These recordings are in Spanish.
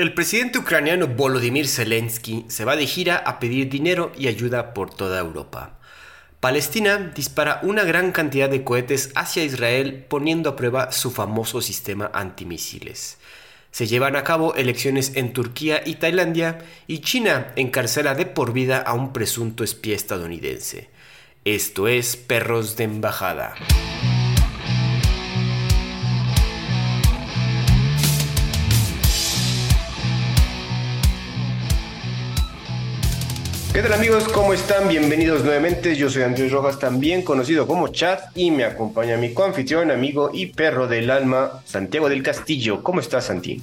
El presidente ucraniano Volodymyr Zelensky se va de gira a pedir dinero y ayuda por toda Europa. Palestina dispara una gran cantidad de cohetes hacia Israel poniendo a prueba su famoso sistema antimisiles. Se llevan a cabo elecciones en Turquía y Tailandia y China encarcela de por vida a un presunto espía estadounidense. Esto es Perros de Embajada. ¿Qué tal amigos? ¿Cómo están? Bienvenidos nuevamente. Yo soy Andrés Rojas, también conocido como Chat, y me acompaña mi coanfitrión, amigo y perro del alma, Santiago del Castillo. ¿Cómo estás, Santi?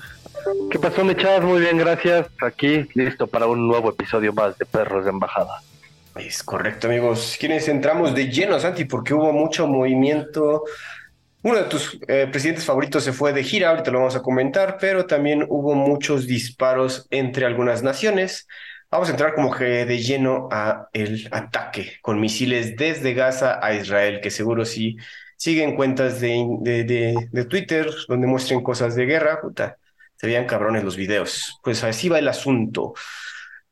¿Qué pasó, mi Chat? Muy bien, gracias. Aquí, listo para un nuevo episodio más de Perros de Embajada. Es correcto, amigos. Quienes entramos de lleno, Santi, porque hubo mucho movimiento. Uno de tus eh, presidentes favoritos se fue de gira, ahorita lo vamos a comentar, pero también hubo muchos disparos entre algunas naciones. Vamos a entrar como que de lleno a el ataque con misiles desde Gaza a Israel, que seguro si siguen cuentas de, de, de, Twitter donde muestren cosas de guerra, puta, se veían cabrones los videos. Pues así va el asunto.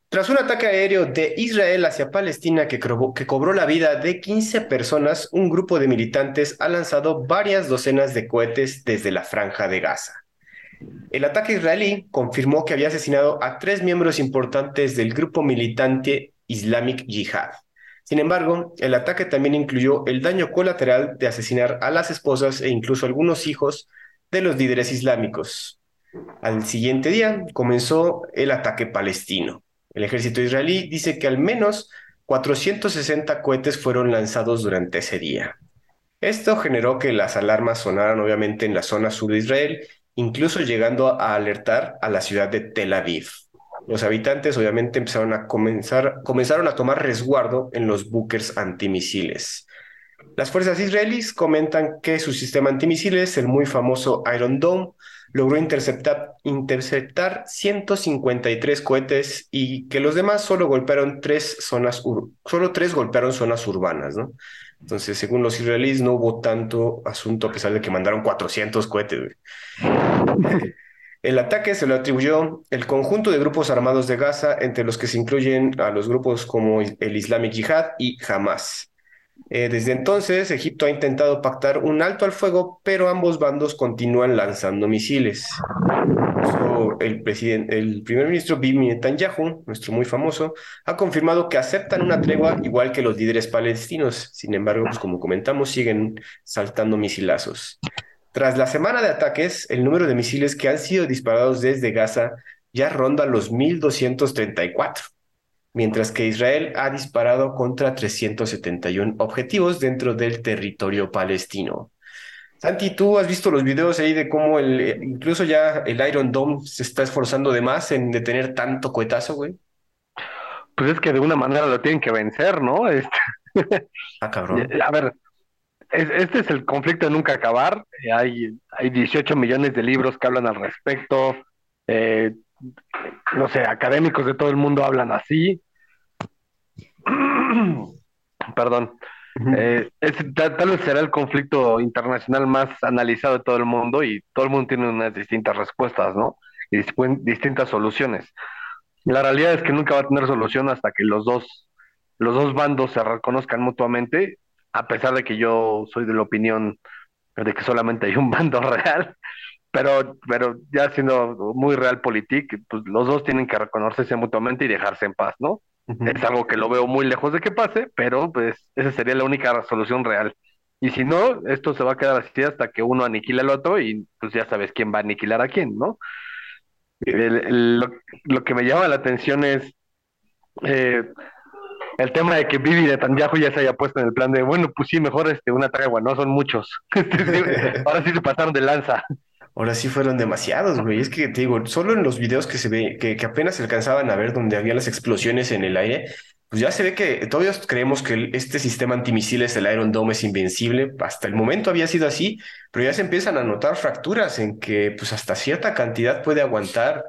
Tras un ataque aéreo de Israel hacia Palestina que, que cobró la vida de 15 personas, un grupo de militantes ha lanzado varias docenas de cohetes desde la franja de Gaza. El ataque israelí confirmó que había asesinado a tres miembros importantes del grupo militante Islamic Jihad. Sin embargo, el ataque también incluyó el daño colateral de asesinar a las esposas e incluso algunos hijos de los líderes islámicos. Al siguiente día comenzó el ataque palestino. El ejército israelí dice que al menos 460 cohetes fueron lanzados durante ese día. Esto generó que las alarmas sonaran obviamente en la zona sur de Israel incluso llegando a alertar a la ciudad de Tel Aviv. Los habitantes obviamente empezaron a comenzar, comenzaron a tomar resguardo en los búnkers antimisiles. Las fuerzas israelíes comentan que su sistema antimisiles, el muy famoso Iron Dome, logró interceptar, interceptar 153 cohetes y que los demás solo golpearon tres zonas, solo tres golpearon zonas urbanas. Entonces, según los israelíes, no hubo tanto asunto a pesar de que mandaron 400 cohetes. El ataque se lo atribuyó el conjunto de grupos armados de Gaza, entre los que se incluyen a los grupos como el Islamic Jihad y Hamas. Eh, desde entonces, Egipto ha intentado pactar un alto al fuego, pero ambos bandos continúan lanzando misiles. el, primer ministro Bibi Netanyahu, nuestro muy famoso, ha confirmado que aceptan una tregua igual que los líderes palestinos. Sin embargo, pues como comentamos, siguen saltando misilazos. Tras la semana de ataques, el número de misiles que han sido disparados desde Gaza ya ronda los 1.234 mientras que Israel ha disparado contra 371 objetivos dentro del territorio palestino. Santi, ¿tú has visto los videos ahí de cómo el, incluso ya el Iron Dome se está esforzando de más en detener tanto cohetazo, güey? Pues es que de una manera lo tienen que vencer, ¿no? Este... Ah, cabrón. A ver, este es el conflicto de nunca acabar. Hay, hay 18 millones de libros que hablan al respecto. Eh, no sé, académicos de todo el mundo hablan así. Perdón. Eh, tal, vez será el conflicto internacional más analizado de todo el mundo y todo el mundo tiene unas distintas respuestas, ¿no? Y distintas soluciones. La realidad es que nunca va a tener solución hasta que los dos, los dos bandos se reconozcan mutuamente, a pesar de que yo soy de la opinión de que solamente hay un bando real, pero, pero ya siendo muy real político, pues los dos tienen que reconocerse mutuamente y dejarse en paz, ¿no? Es algo que lo veo muy lejos de que pase, pero pues esa sería la única solución real. Y si no, esto se va a quedar así hasta que uno aniquila al otro y pues ya sabes quién va a aniquilar a quién, ¿no? lo, que me llama la atención es eh, el tema de que Bibi Netanyahu ya se haya puesto en el plan de, bueno, pues sí, mejor este, una tregua, no son muchos. Ahora sí se pasaron de lanza. Ahora sí fueron demasiados, güey. Es que te digo, solo en los videos que se ve, que, que, apenas se alcanzaban a ver donde había las explosiones en el aire, pues ya se ve que todos creemos que este sistema antimisiles, el Iron Dome, es invencible. Hasta el momento había sido así, pero ya se empiezan a notar fracturas en que, pues hasta cierta cantidad puede aguantar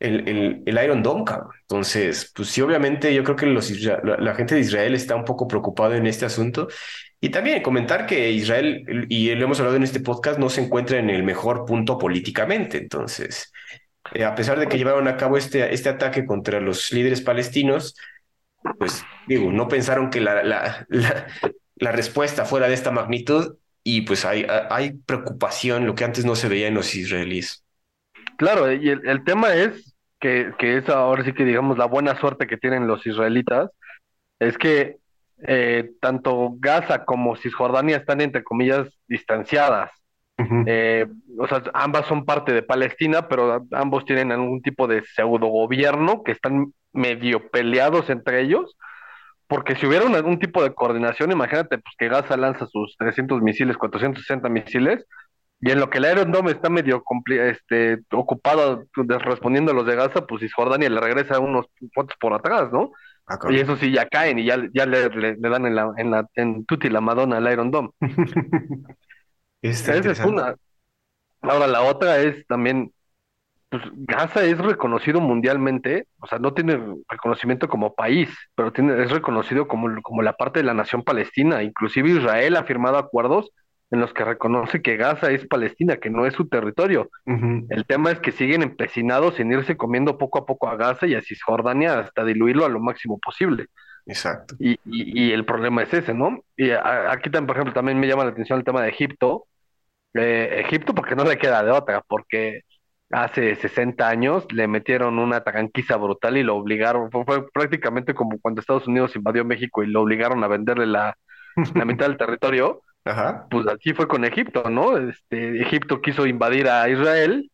el, el, el Iron Dome. Entonces, pues sí, obviamente yo creo que la, la, gente de Israel está un poco preocupado en este asunto y también comentar que Israel, y lo hemos hablado en este podcast, no se encuentra en el mejor punto políticamente. Entonces, eh, a pesar de que llevaron a cabo este, este ataque contra los líderes palestinos, pues digo, no pensaron que la, la, la, respuesta fuera de esta magnitud y pues hay, hay preocupación, lo que antes no se veía en los israelíes. Claro, y el, el tema es que, que es ahora sí que digamos la buena suerte que tienen los israelitas, es que eh, tanto Gaza como Cisjordania están entre comillas distanciadas. Eh, o sea, ambas son parte de Palestina, pero ambos tienen algún tipo de pseudo gobierno que están medio peleados entre ellos, porque si hubiera algún tipo de coordinación, imagínate pues, que Gaza lanza sus 300 misiles, 460 misiles, y en lo que el Iron Dome está medio este, ocupado respondiendo a los de Gaza, pues Cisjordania le regresa unos fotos por atrás, ¿no? Ah, y eso sí, ya caen y ya, ya le, dan en la, en la en Tutti la Madonna al Iron Dome. Esa es una. Ahora, la otra es también, pues Gaza es reconocido mundialmente, o sea, no tiene reconocimiento como país, pero tiene, es reconocido como, como la parte de la nación palestina. Inclusive Israel ha firmado acuerdos en los que reconoce que Gaza es Palestina, que no es su territorio. El tema es que siguen empecinados en irse comiendo poco a poco a Gaza y a Cisjordania hasta diluirlo a lo máximo posible. Exacto. Y, y, el problema es ese, ¿no? Y aquí también, por ejemplo, también me llama la atención el tema de Egipto. Eh, Egipto porque no le queda de otra, porque hace 60 años le metieron una tranquiza brutal y lo obligaron, fue, prácticamente como cuando Estados Unidos invadió México y lo obligaron a venderle la, la mitad del territorio Ajá. Pues así fue con Egipto, ¿no? Este, Egipto quiso invadir a Israel,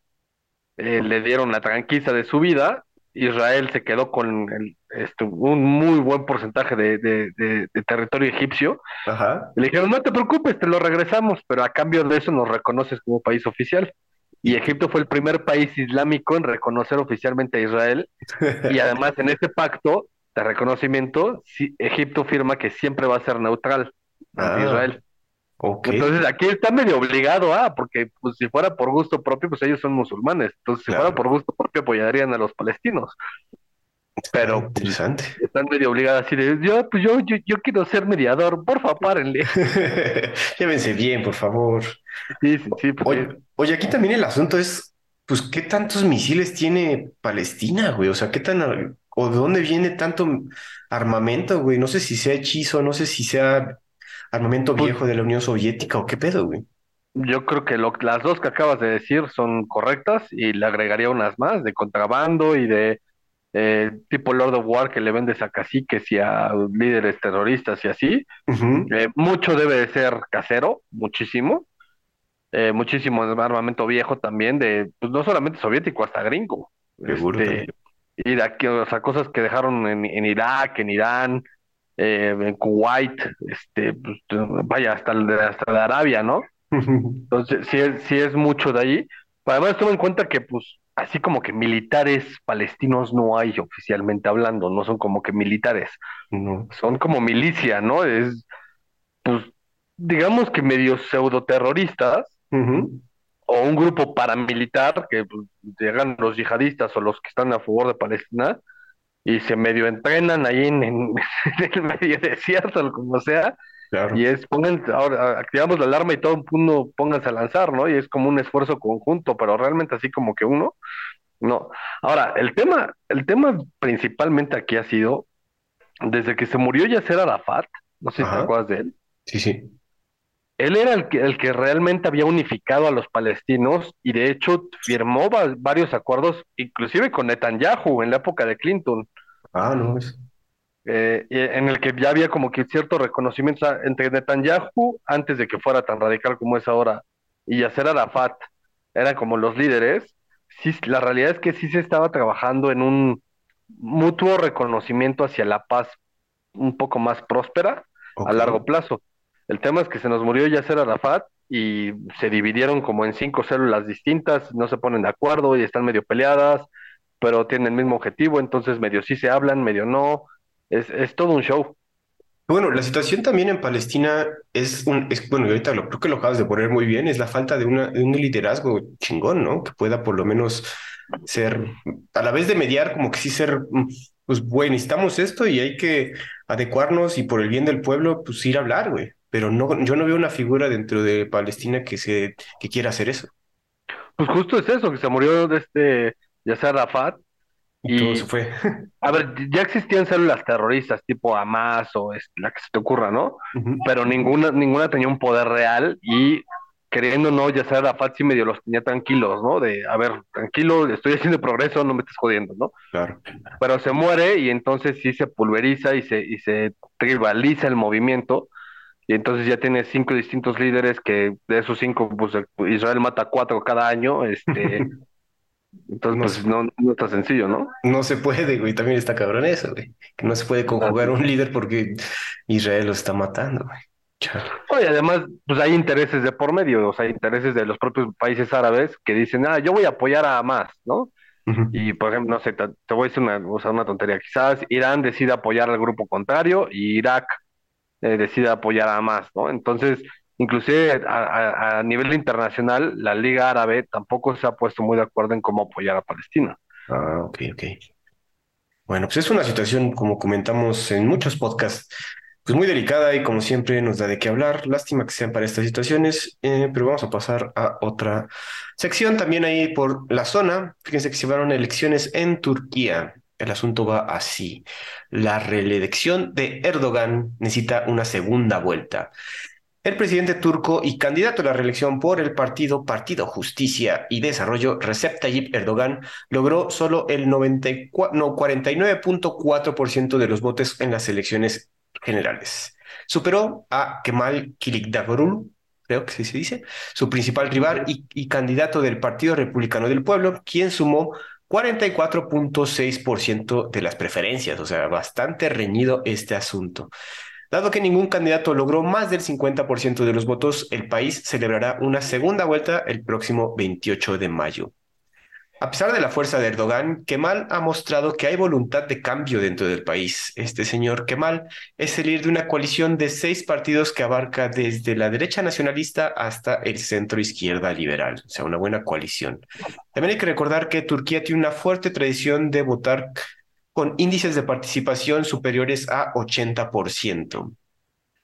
eh, le dieron la tranquisa de su vida, Israel se quedó con este, un muy buen porcentaje de, de, territorio egipcio. Ajá. le dijeron, no te preocupes, te lo regresamos, pero a cambio de eso nos reconoces como país oficial. Y Egipto fue el primer país islámico en reconocer oficialmente a Israel. y además en ese pacto de reconocimiento, Egipto firma que siempre va a ser neutral ante ah. Israel. Entonces aquí está medio obligado, ah, porque pues si fuera por gusto propio, pues ellos son musulmanes. Entonces, si fuera por gusto propio, apoyarían a los palestinos. Pero pues, interesante. están medio obligados así de yo, pues yo, yo, yo quiero ser mediador, por favor, párenle. Llévense bien, por favor. Sí, sí, sí. Oye, oye, aquí también el asunto es, pues, ¿qué tantos misiles tiene Palestina, güey? O sea, ¿qué tan o de dónde viene tanto armamento, güey? No sé si sea hechizo, no sé si sea armamento pues viejo de la Unión Soviética o qué pedo, güey. Yo creo que las dos que acabas de decir son correctas y le agregaría unas más de contrabando y de eh, tipo Lord of War que le vendes a caciques y a líderes terroristas y así. Eh, mucho debe de ser casero, muchísimo. Eh, muchísimo armamento viejo también, de pues no solamente soviético, hasta gringo. Este, y de aquí, o sea, cosas que dejaron en, en Irak, en Irán, eh, en Kuwait, este, pues, vaya, hasta, hasta de Arabia, ¿no? Entonces, sí es, sí es mucho de ahí. Además, toma en cuenta que, pues, así como que militares palestinos no hay oficialmente hablando, no son como que militares, son como milicia, ¿no? Es, pues, digamos que medio pseudo terroristas, o un grupo paramilitar que pues, llegan los yihadistas o los que están a favor de Palestina, y se medio entrenan ahí en, el medio desierto, como sea, y es, pongan, ahora activamos la alarma y todo el mundo pónganse a lanzar, ¿no? Y es como un esfuerzo conjunto, pero realmente así como que uno, no. Ahora, el tema, el tema principalmente aquí ha sido, desde que se murió Yasser Arafat, no sé si te acuerdas de él. Sí, sí. Él era el que, el que realmente había unificado a los palestinos y de hecho firmó varios acuerdos, inclusive con Netanyahu en la época de Clinton. Ah, no es. Eh, en el que ya había como que cierto reconocimiento entre Netanyahu, antes de que fuera tan radical como es ahora, y Yasser Arafat, eran como los líderes. Sí, la realidad es que sí se estaba trabajando en un mutuo reconocimiento hacia la paz un poco más próspera a largo plazo. El tema es que se nos murió Yasser Arafat y se dividieron como en cinco células distintas, no se ponen de acuerdo y están medio peleadas, pero tienen el mismo objetivo, entonces medio sí se hablan, medio no. Es, es todo un show. Bueno, la situación también en Palestina es un, es, bueno, ahorita lo, creo que lo acabas de poner muy bien, es la falta de, una, de un liderazgo chingón, ¿no? Que pueda por lo menos ser, a la vez de mediar, como que sí ser, pues bueno, necesitamos esto y hay que adecuarnos y por el bien del pueblo, pues ir a hablar, güey pero no, yo no veo una figura dentro de Palestina que, se, que quiera hacer eso. Pues justo es eso, que se murió de este Yasser Arafat. Y, todo se fue. a ver, ya existían células terroristas tipo Hamas o es, la que se te ocurra, ¿no? Pero ninguna, ninguna tenía un poder real y queriendo no, Yasser Arafat sí medio los tenía tranquilos, ¿no? De, a ver, tranquilo, estoy haciendo progreso, no me estés jodiendo, ¿no? Claro. Pero se muere y entonces sí se pulveriza y se, y se tribaliza el movimiento y entonces ya tiene cinco distintos líderes que de esos cinco, pues Israel mata cuatro cada año, este... Entonces, no, pues, no, está sencillo, ¿no? No se puede, güey. También está cabrón eso, güey. Que no se puede conjugar un líder porque Israel lo está matando, güey. Oye, además, pues hay intereses de por medio, o sea, intereses de los propios países árabes que dicen, ah, yo voy a apoyar a Hamas, ¿no? Y, por ejemplo, no sé, te, voy a decir una, o sea, una tontería. Quizás Irán decida apoyar al grupo contrario y Irak eh, decida apoyar a Hamas, ¿no? Entonces, inclusive a, nivel internacional, la Liga Árabe tampoco se ha puesto muy de acuerdo en cómo apoyar a Palestina. Ah, ok, ok. Bueno, pues es una situación, como comentamos en muchos podcasts, pues muy delicada y como siempre nos da de qué hablar. Lástima que sean para estas situaciones, eh, pero vamos a pasar a otra sección también ahí por la zona. Fíjense que se llevaron elecciones en Turquía. El asunto va así. La reelección de Erdogan necesita una segunda vuelta. El presidente turco y candidato a la reelección por el partido Partido Justicia y Desarrollo, Recep Tayyip Erdogan, logró solo el 49.4% de los votos en las elecciones generales. Superó a Kemal Kilicdaroglu, creo que se dice, su principal rival y, candidato del Partido Republicano del Pueblo, quien sumó 44.6% de las preferencias, o sea, bastante reñido este asunto. Dado que ningún candidato logró más del 50% de los votos, el país celebrará una segunda vuelta el próximo 28 de mayo. A pesar de la fuerza de Erdogan, Kemal ha mostrado que hay voluntad de cambio dentro del país. Este señor Kemal es el líder de una coalición de seis partidos que abarca desde la derecha nacionalista hasta el centro izquierda liberal, o sea, una buena coalición. También hay que recordar que Turquía tiene una fuerte tradición de votar con índices de participación superiores a 80%.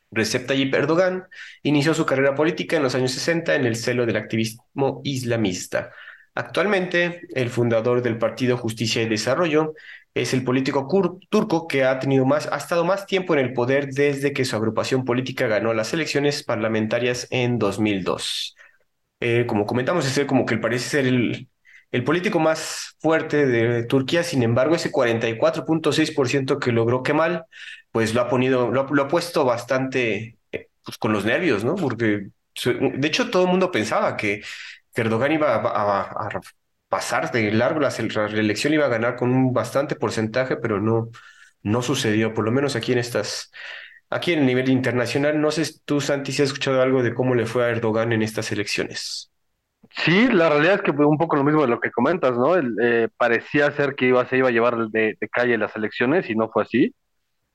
Recep Tayyip Erdogan inició su carrera política en los años 60 en el celo del activismo islamista. Actualmente, el fundador del Partido Justicia y Desarrollo es el político turco que ha, más, estado más tiempo en el poder desde que su agrupación política ganó las elecciones parlamentarias en 2002. Eh, como comentamos, es como que parece ser el, político más fuerte de Turquía, sin embargo, ese 44.6% que logró Kemal, pues lo ha, ponido, lo, ha puesto bastante eh, pues, con los nervios, ¿no? Porque, de hecho, todo el mundo pensaba que Erdogan iba a, pasar de largo la, reelección, iba a ganar con un bastante porcentaje, pero no, no sucedió, por lo menos aquí en estas, aquí en el nivel internacional. No sé tú, Santi, si has escuchado algo de cómo le fue a Erdogan en estas elecciones. Sí, la realidad es que fue un poco lo mismo de lo que comentas, ¿no? Eh, parecía ser que iba, se iba a llevar de, calle las elecciones y no fue así.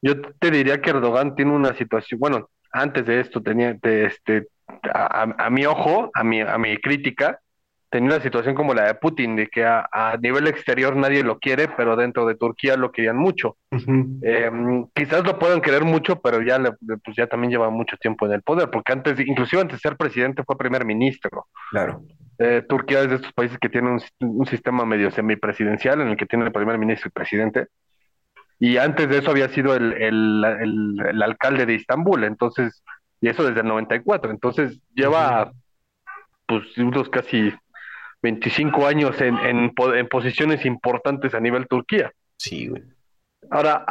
Yo te diría que Erdogan tiene una situación, bueno, antes de esto tenía, este, a, mi ojo, a mi, a mi crítica, tenía una situación como la de Putin, de que a, nivel exterior nadie lo quiere, pero dentro de Turquía lo querían mucho. Em, quizás lo puedan querer mucho, pero ya, pues ya también lleva mucho tiempo en el poder, porque antes, inclusive antes de ser presidente, fue primer ministro. Claro. Eh, Turquía es de estos países que tienen un, sistema medio semipresidencial en el que tiene el primer ministro y presidente. Y antes de eso había sido el, el, el alcalde de Istambul, entonces y eso desde el 94. Entonces lleva pues unos casi 25 años en, en, posiciones importantes a nivel Turquía. Sí, güey. Ahora,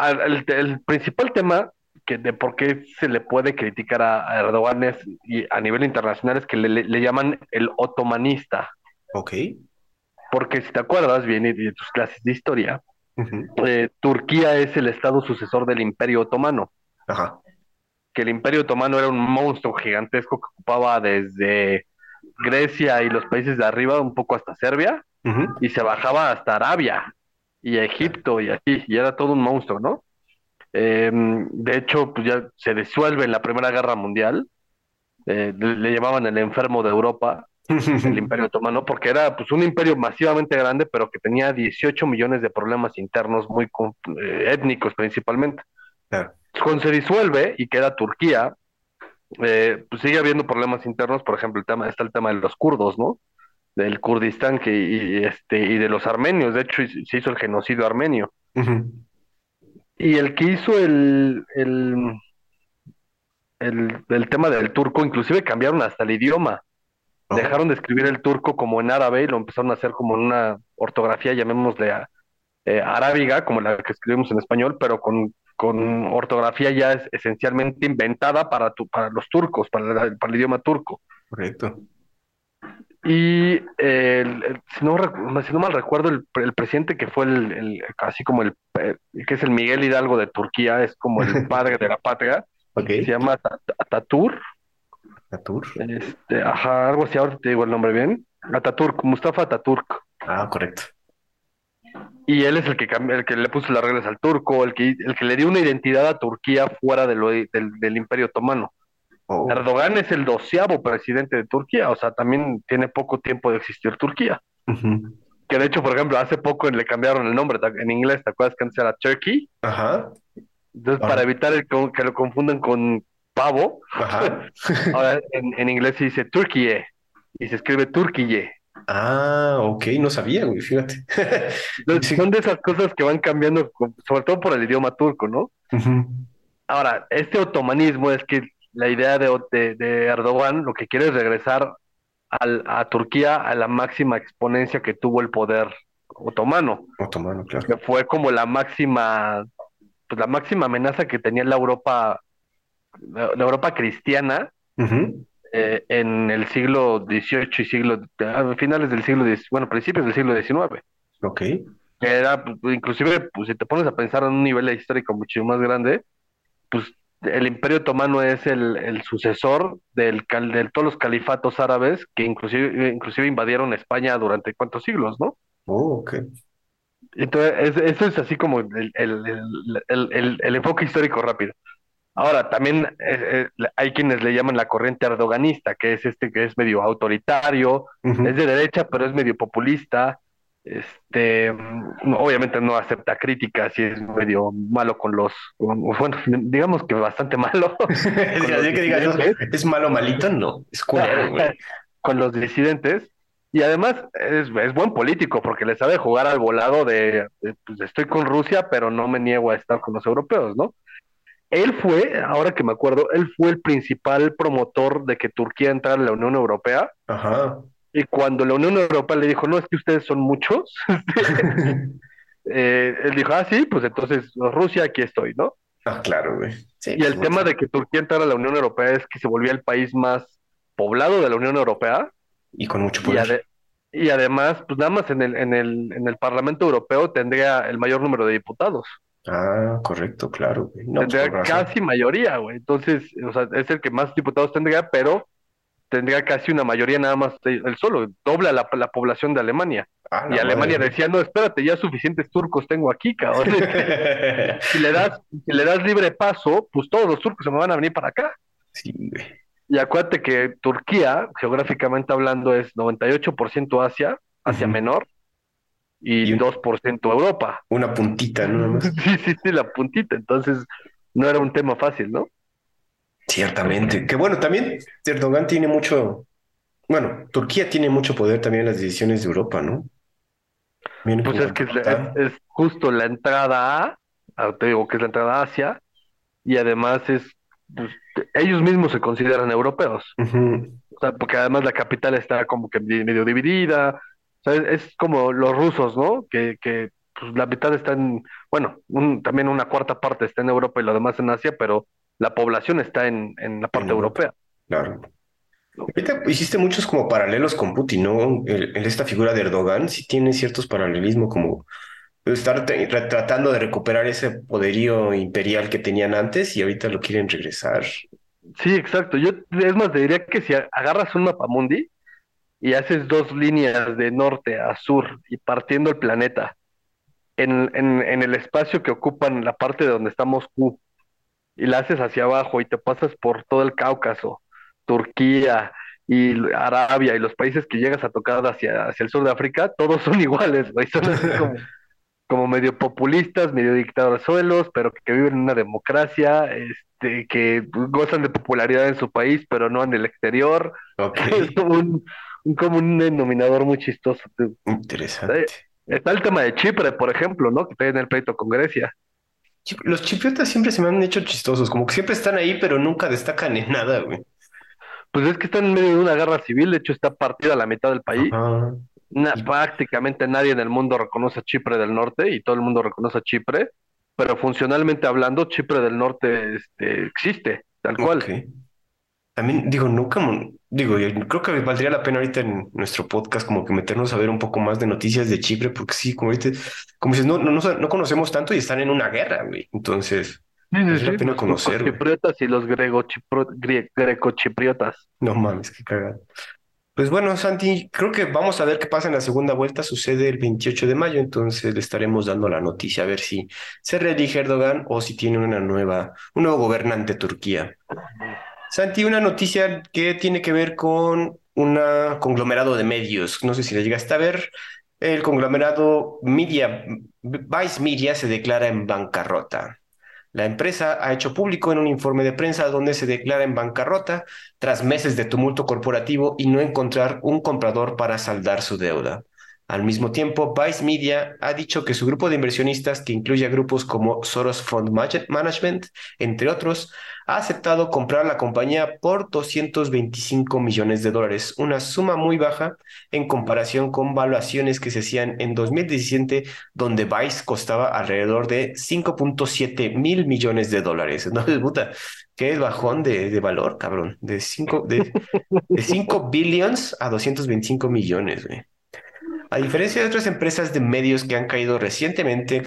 el, principal tema que de por qué se le puede criticar a, Erdogan es, y a nivel internacional es que le, llaman el otomanista. Ok. Porque si te acuerdas bien de tus clases de historia, eh, Turquía es el estado sucesor del Imperio Otomano. Ajá que el Imperio Otomano era un monstruo gigantesco que ocupaba desde Grecia y los países de arriba, un poco hasta Serbia, y se bajaba hasta Arabia y Egipto y así, y era todo un monstruo, ¿no? Em, de hecho, pues ya se disuelve en la Primera Guerra Mundial, eh, le, llamaban el enfermo de Europa, el Imperio Otomano, porque era pues un imperio masivamente grande, pero que tenía 18 millones de problemas internos muy eh, étnicos principalmente. Cuando se disuelve y queda Turquía, eh, pues sigue habiendo problemas internos, por ejemplo, el tema, está el tema de los kurdos, ¿no? del Kurdistán que, y, este, y de los armenios. De hecho, se hizo el genocidio armenio. Y el que hizo el, el, el, tema del turco, inclusive cambiaron hasta el idioma. Dejaron de escribir el turco como en árabe y lo empezaron a hacer como en una ortografía, llamémosle eh, arábiga, como la que escribimos en español, pero con, con ortografía ya es esencialmente inventada para, tu, para los turcos, para, para el idioma turco. Correcto. Y si, no, si no mal recuerdo, el, el presidente que fue el, el, así como el, que es el Miguel Hidalgo de Turquía, es como el padre de la patria, se llama Atatur. Atatur. Este, ajá, algo así, ahora te digo el nombre bien. Ataturk, Mustafa Ataturk. Ah, correcto. Y él es el que, el que le puso las reglas al turco, el que, el que le dio una identidad a Turquía fuera de lo, del, del Imperio Otomano. Oh. Erdogan es el doceavo presidente de Turquía, o sea, también tiene poco tiempo de existir Turquía. Que de hecho, por ejemplo, hace poco le cambiaron el nombre en inglés, ¿te acuerdas que antes era Turkey? Ajá. Entonces, para evitar el, que lo confundan con pavo, ahora en, inglés se dice Turquie y se escribe Turquille. Ah, ok, no sabía, güey, fíjate. Son de esas cosas que van cambiando, sobre todo por el idioma turco, ¿no? Ahora, este otomanismo es que la idea de, de, Erdogan lo que quiere es regresar al, a Turquía a la máxima exponencia que tuvo el poder otomano. Otomano, claro. Que fue como la máxima, pues la máxima amenaza que tenía la Europa, la, Europa cristiana eh, en el siglo XVIII y siglo, a finales del siglo XIX, bueno, principios del siglo XIX. Ok. Era, pues, inclusive, pues si te pones a pensar en un nivel histórico mucho más grande, pues el Imperio Otomano es el, sucesor del, de todos los califatos árabes que inclusive, inclusive invadieron España durante cuántos siglos, ¿no? Oh, ok. Entonces, eso es así como el, el, enfoque histórico rápido. Ahora, también eh, eh, hay quienes le llaman la corriente erdoganista, que es este que es medio autoritario, es de derecha, pero es medio populista, este, obviamente no acepta críticas y es medio malo con los, bueno, digamos que bastante malo. es, malo malito, no, es con los disidentes. Y además es, buen político porque le sabe jugar al volado de, pues estoy con Rusia, pero no me niego a estar con los europeos, ¿no? Él fue, ahora que me acuerdo, él fue el principal promotor de que Turquía entrara en la Unión Europea. Ajá. Y cuando la Unión Europea le dijo, no, es que ustedes son muchos, eh, él dijo, ah, sí, pues entonces Rusia, aquí estoy, ¿no? Ah, claro, güey. y el tema de que Turquía entrara a la Unión Europea es que se volvía el país más poblado de la Unión Europea. Y con mucho poder. Y, además, pues nada más en el, en, el, en el Parlamento Europeo tendría el mayor número de diputados. Ah, correcto, claro. No, tendría pues, casi mayoría, güey. Entonces, o sea, es el que más diputados tendría, pero tendría casi una mayoría nada más el solo, dobla la, la población de Alemania. Ah, y Alemania decía, no, espérate, ya suficientes turcos tengo aquí, cabrón. si, le das, si le das libre paso, pues todos los turcos se me van a venir para acá. Sí, Y acuérdate que Turquía, geográficamente hablando, es 98% Asia, Asia Menor, y, 2% Europa. Una puntita, ¿no? sí, sí, sí, la puntita. Entonces, no era un tema fácil, ¿no? Ciertamente. Que bueno, también Erdogan tiene mucho, bueno, Turquía tiene mucho poder también en las decisiones de Europa, ¿no? pues es que es, justo la entrada a, te digo que es la entrada a Asia, y además es, pues, ellos mismos se consideran europeos. O sea, porque además la capital está como que medio dividida, o sea, es, como los rusos, ¿no? Que, que pues, la mitad está en, bueno, también una cuarta parte está en Europa y lo demás en Asia, pero la población está en, en la parte europea. Claro. Ahorita hiciste muchos como paralelos con Putin, ¿no? En esta figura de Erdogan sí tiene ciertos paralelismos como estar tratando de recuperar ese poderío imperial que tenían antes y ahorita lo quieren regresar. Sí, exacto. Yo es más, te diría que si agarras un mapa mundi y haces dos líneas de norte a sur y partiendo el planeta en, en, en el espacio que ocupan la parte de donde está Moscú y la haces hacia abajo y te pasas por todo el Cáucaso, Turquía y Arabia y los países que llegas a tocar hacia, hacia el sur de África, todos son iguales, güey. Son así como, como medio populistas, medio suelos, pero que, viven en una democracia, este, que gozan de popularidad en su país, pero no en el exterior. Okay. Es un, un común denominador muy chistoso. Interesante. Está el tema de Chipre, por ejemplo, ¿no? Que está en el pleito con Grecia. Los chipriotas siempre se me han hecho chistosos, como que siempre están ahí, pero nunca destacan en nada, güey. Pues es que están en medio de una guerra civil, de hecho está partida la mitad del país. prácticamente nadie en el mundo reconoce a Chipre del Norte y todo el mundo reconoce a Chipre, pero funcionalmente hablando, Chipre del Norte este, existe, tal cual. También digo, nunca, digo, creo que valdría la pena ahorita en nuestro podcast como que meternos a ver un poco más de noticias de Chipre, porque sí, como ahorita, como dices, no, no, no, conocemos tanto y están en una guerra, güey. Entonces, vale la pena conocer. Los chipriotas y los greco-chipriotas. No mames, qué cagado. Pues bueno, Santi, creo que vamos a ver qué pasa en la segunda vuelta. Sucede el 28 de mayo, entonces le estaremos dando la noticia a ver si se reelige Erdogan o si tiene una nueva, un nuevo gobernante Turquía. Santi, una noticia que tiene que ver con un conglomerado de medios. No sé si le llegaste a ver. El conglomerado Media, Vice Media se declara en bancarrota. La empresa ha hecho público en un informe de prensa donde se declara en bancarrota tras meses de tumulto corporativo y no encontrar un comprador para saldar su deuda. Al mismo tiempo, Vice Media ha dicho que su grupo de inversionistas, que incluye a grupos como Soros Fund Management, entre otros, ha aceptado comprar la compañía por 225 millones de dólares, una suma muy baja en comparación con valuaciones que se hacían en 2017, donde Vice costaba alrededor de 5.7 mil millones de dólares. No, puta, qué bajón de, valor, cabrón, de 5 de, de 5 billions a 225 millones, güey. A diferencia de otras empresas de medios que han caído recientemente,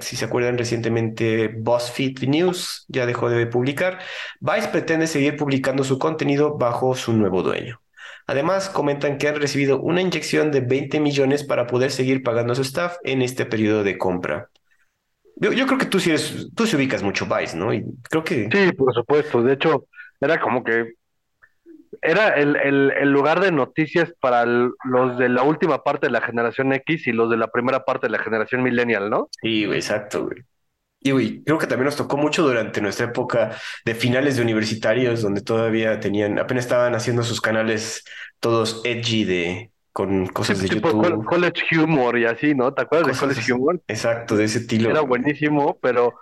si se acuerdan recientemente, BuzzFeed News ya dejó de publicar, Vice pretende seguir publicando su contenido bajo su nuevo dueño. Además, comentan que han recibido una inyección de 20 millones para poder seguir pagando a su staff en este periodo de compra. Yo, creo que tú sí eres, tú se ubicas mucho Vice, ¿no? Y creo que... Sí, por supuesto. De hecho, era como que era el, el, lugar de noticias para los de la última parte de la generación X y los de la primera parte de la generación millennial, ¿no? Sí, exacto, güey. Y güey, creo que también nos tocó mucho durante nuestra época de finales de universitarios, donde todavía tenían, apenas estaban haciendo sus canales todos edgy de con cosas de YouTube. College humor y así, ¿no? ¿Te acuerdas de college humor? Exacto, de ese estilo. Era buenísimo, pero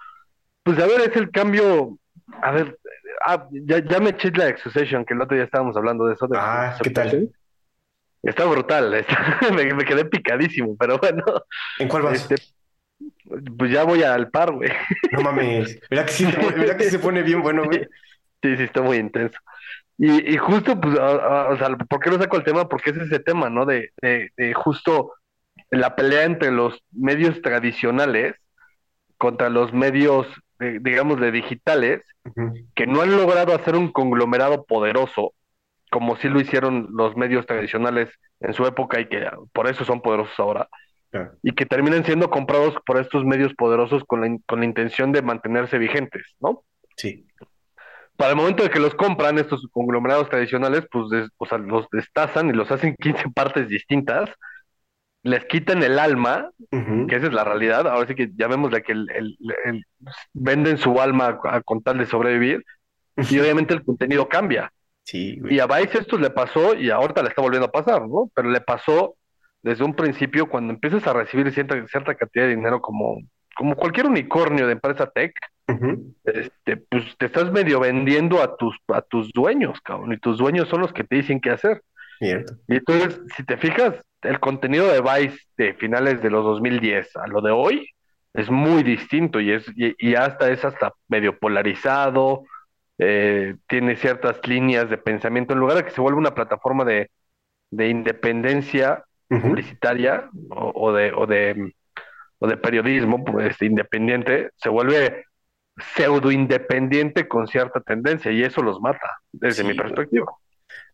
pues a ver, es el cambio. A ver, ah, ya, ya me eché la Exorcism, que el otro día estábamos hablando de eso. De ah, ¿qué tal? Está brutal, me, quedé picadísimo, pero bueno. ¿En cuál vas? Este, pues ya voy al par, güey. No mames, mira que sí, mira que se pone bien bueno, güey. Sí, sí, está muy intenso. Y, y justo, pues, o sea, ¿por qué no saco el tema? Porque es ese tema, ¿no? De, de, de justo la pelea entre los medios tradicionales contra los medios digamos, de digitales, que no han logrado hacer un conglomerado poderoso, como sí lo hicieron los medios tradicionales en su época y que por eso son poderosos ahora, y que terminan siendo comprados por estos medios poderosos con la, con la intención de mantenerse vigentes, ¿no? Sí. Para el momento de que los compran, estos conglomerados tradicionales, pues o sea, los destazan y los hacen 15 partes distintas, les quitan el alma, que esa es la realidad, ahora sí que llamémosle que el, venden su alma con tal de sobrevivir, y obviamente el contenido cambia. Sí, y a Vice esto le pasó, y ahorita le está volviendo a pasar, ¿no? Pero le pasó desde un principio cuando empiezas a recibir cierta, cierta cantidad de dinero como, como cualquier unicornio de empresa tech, este, pues te estás medio vendiendo a tus, a tus dueños, cabrón, y tus dueños son los que te dicen qué hacer. Y entonces, si te fijas, el contenido de Vice de finales de los 2010 a lo de hoy es muy distinto y es y, hasta es hasta medio polarizado, eh, tiene ciertas líneas de pensamiento en lugar de que se vuelva una plataforma de, de independencia publicitaria o, de o de o de periodismo pues, independiente, se vuelve pseudo independiente con cierta tendencia y eso los mata desde mi perspectiva.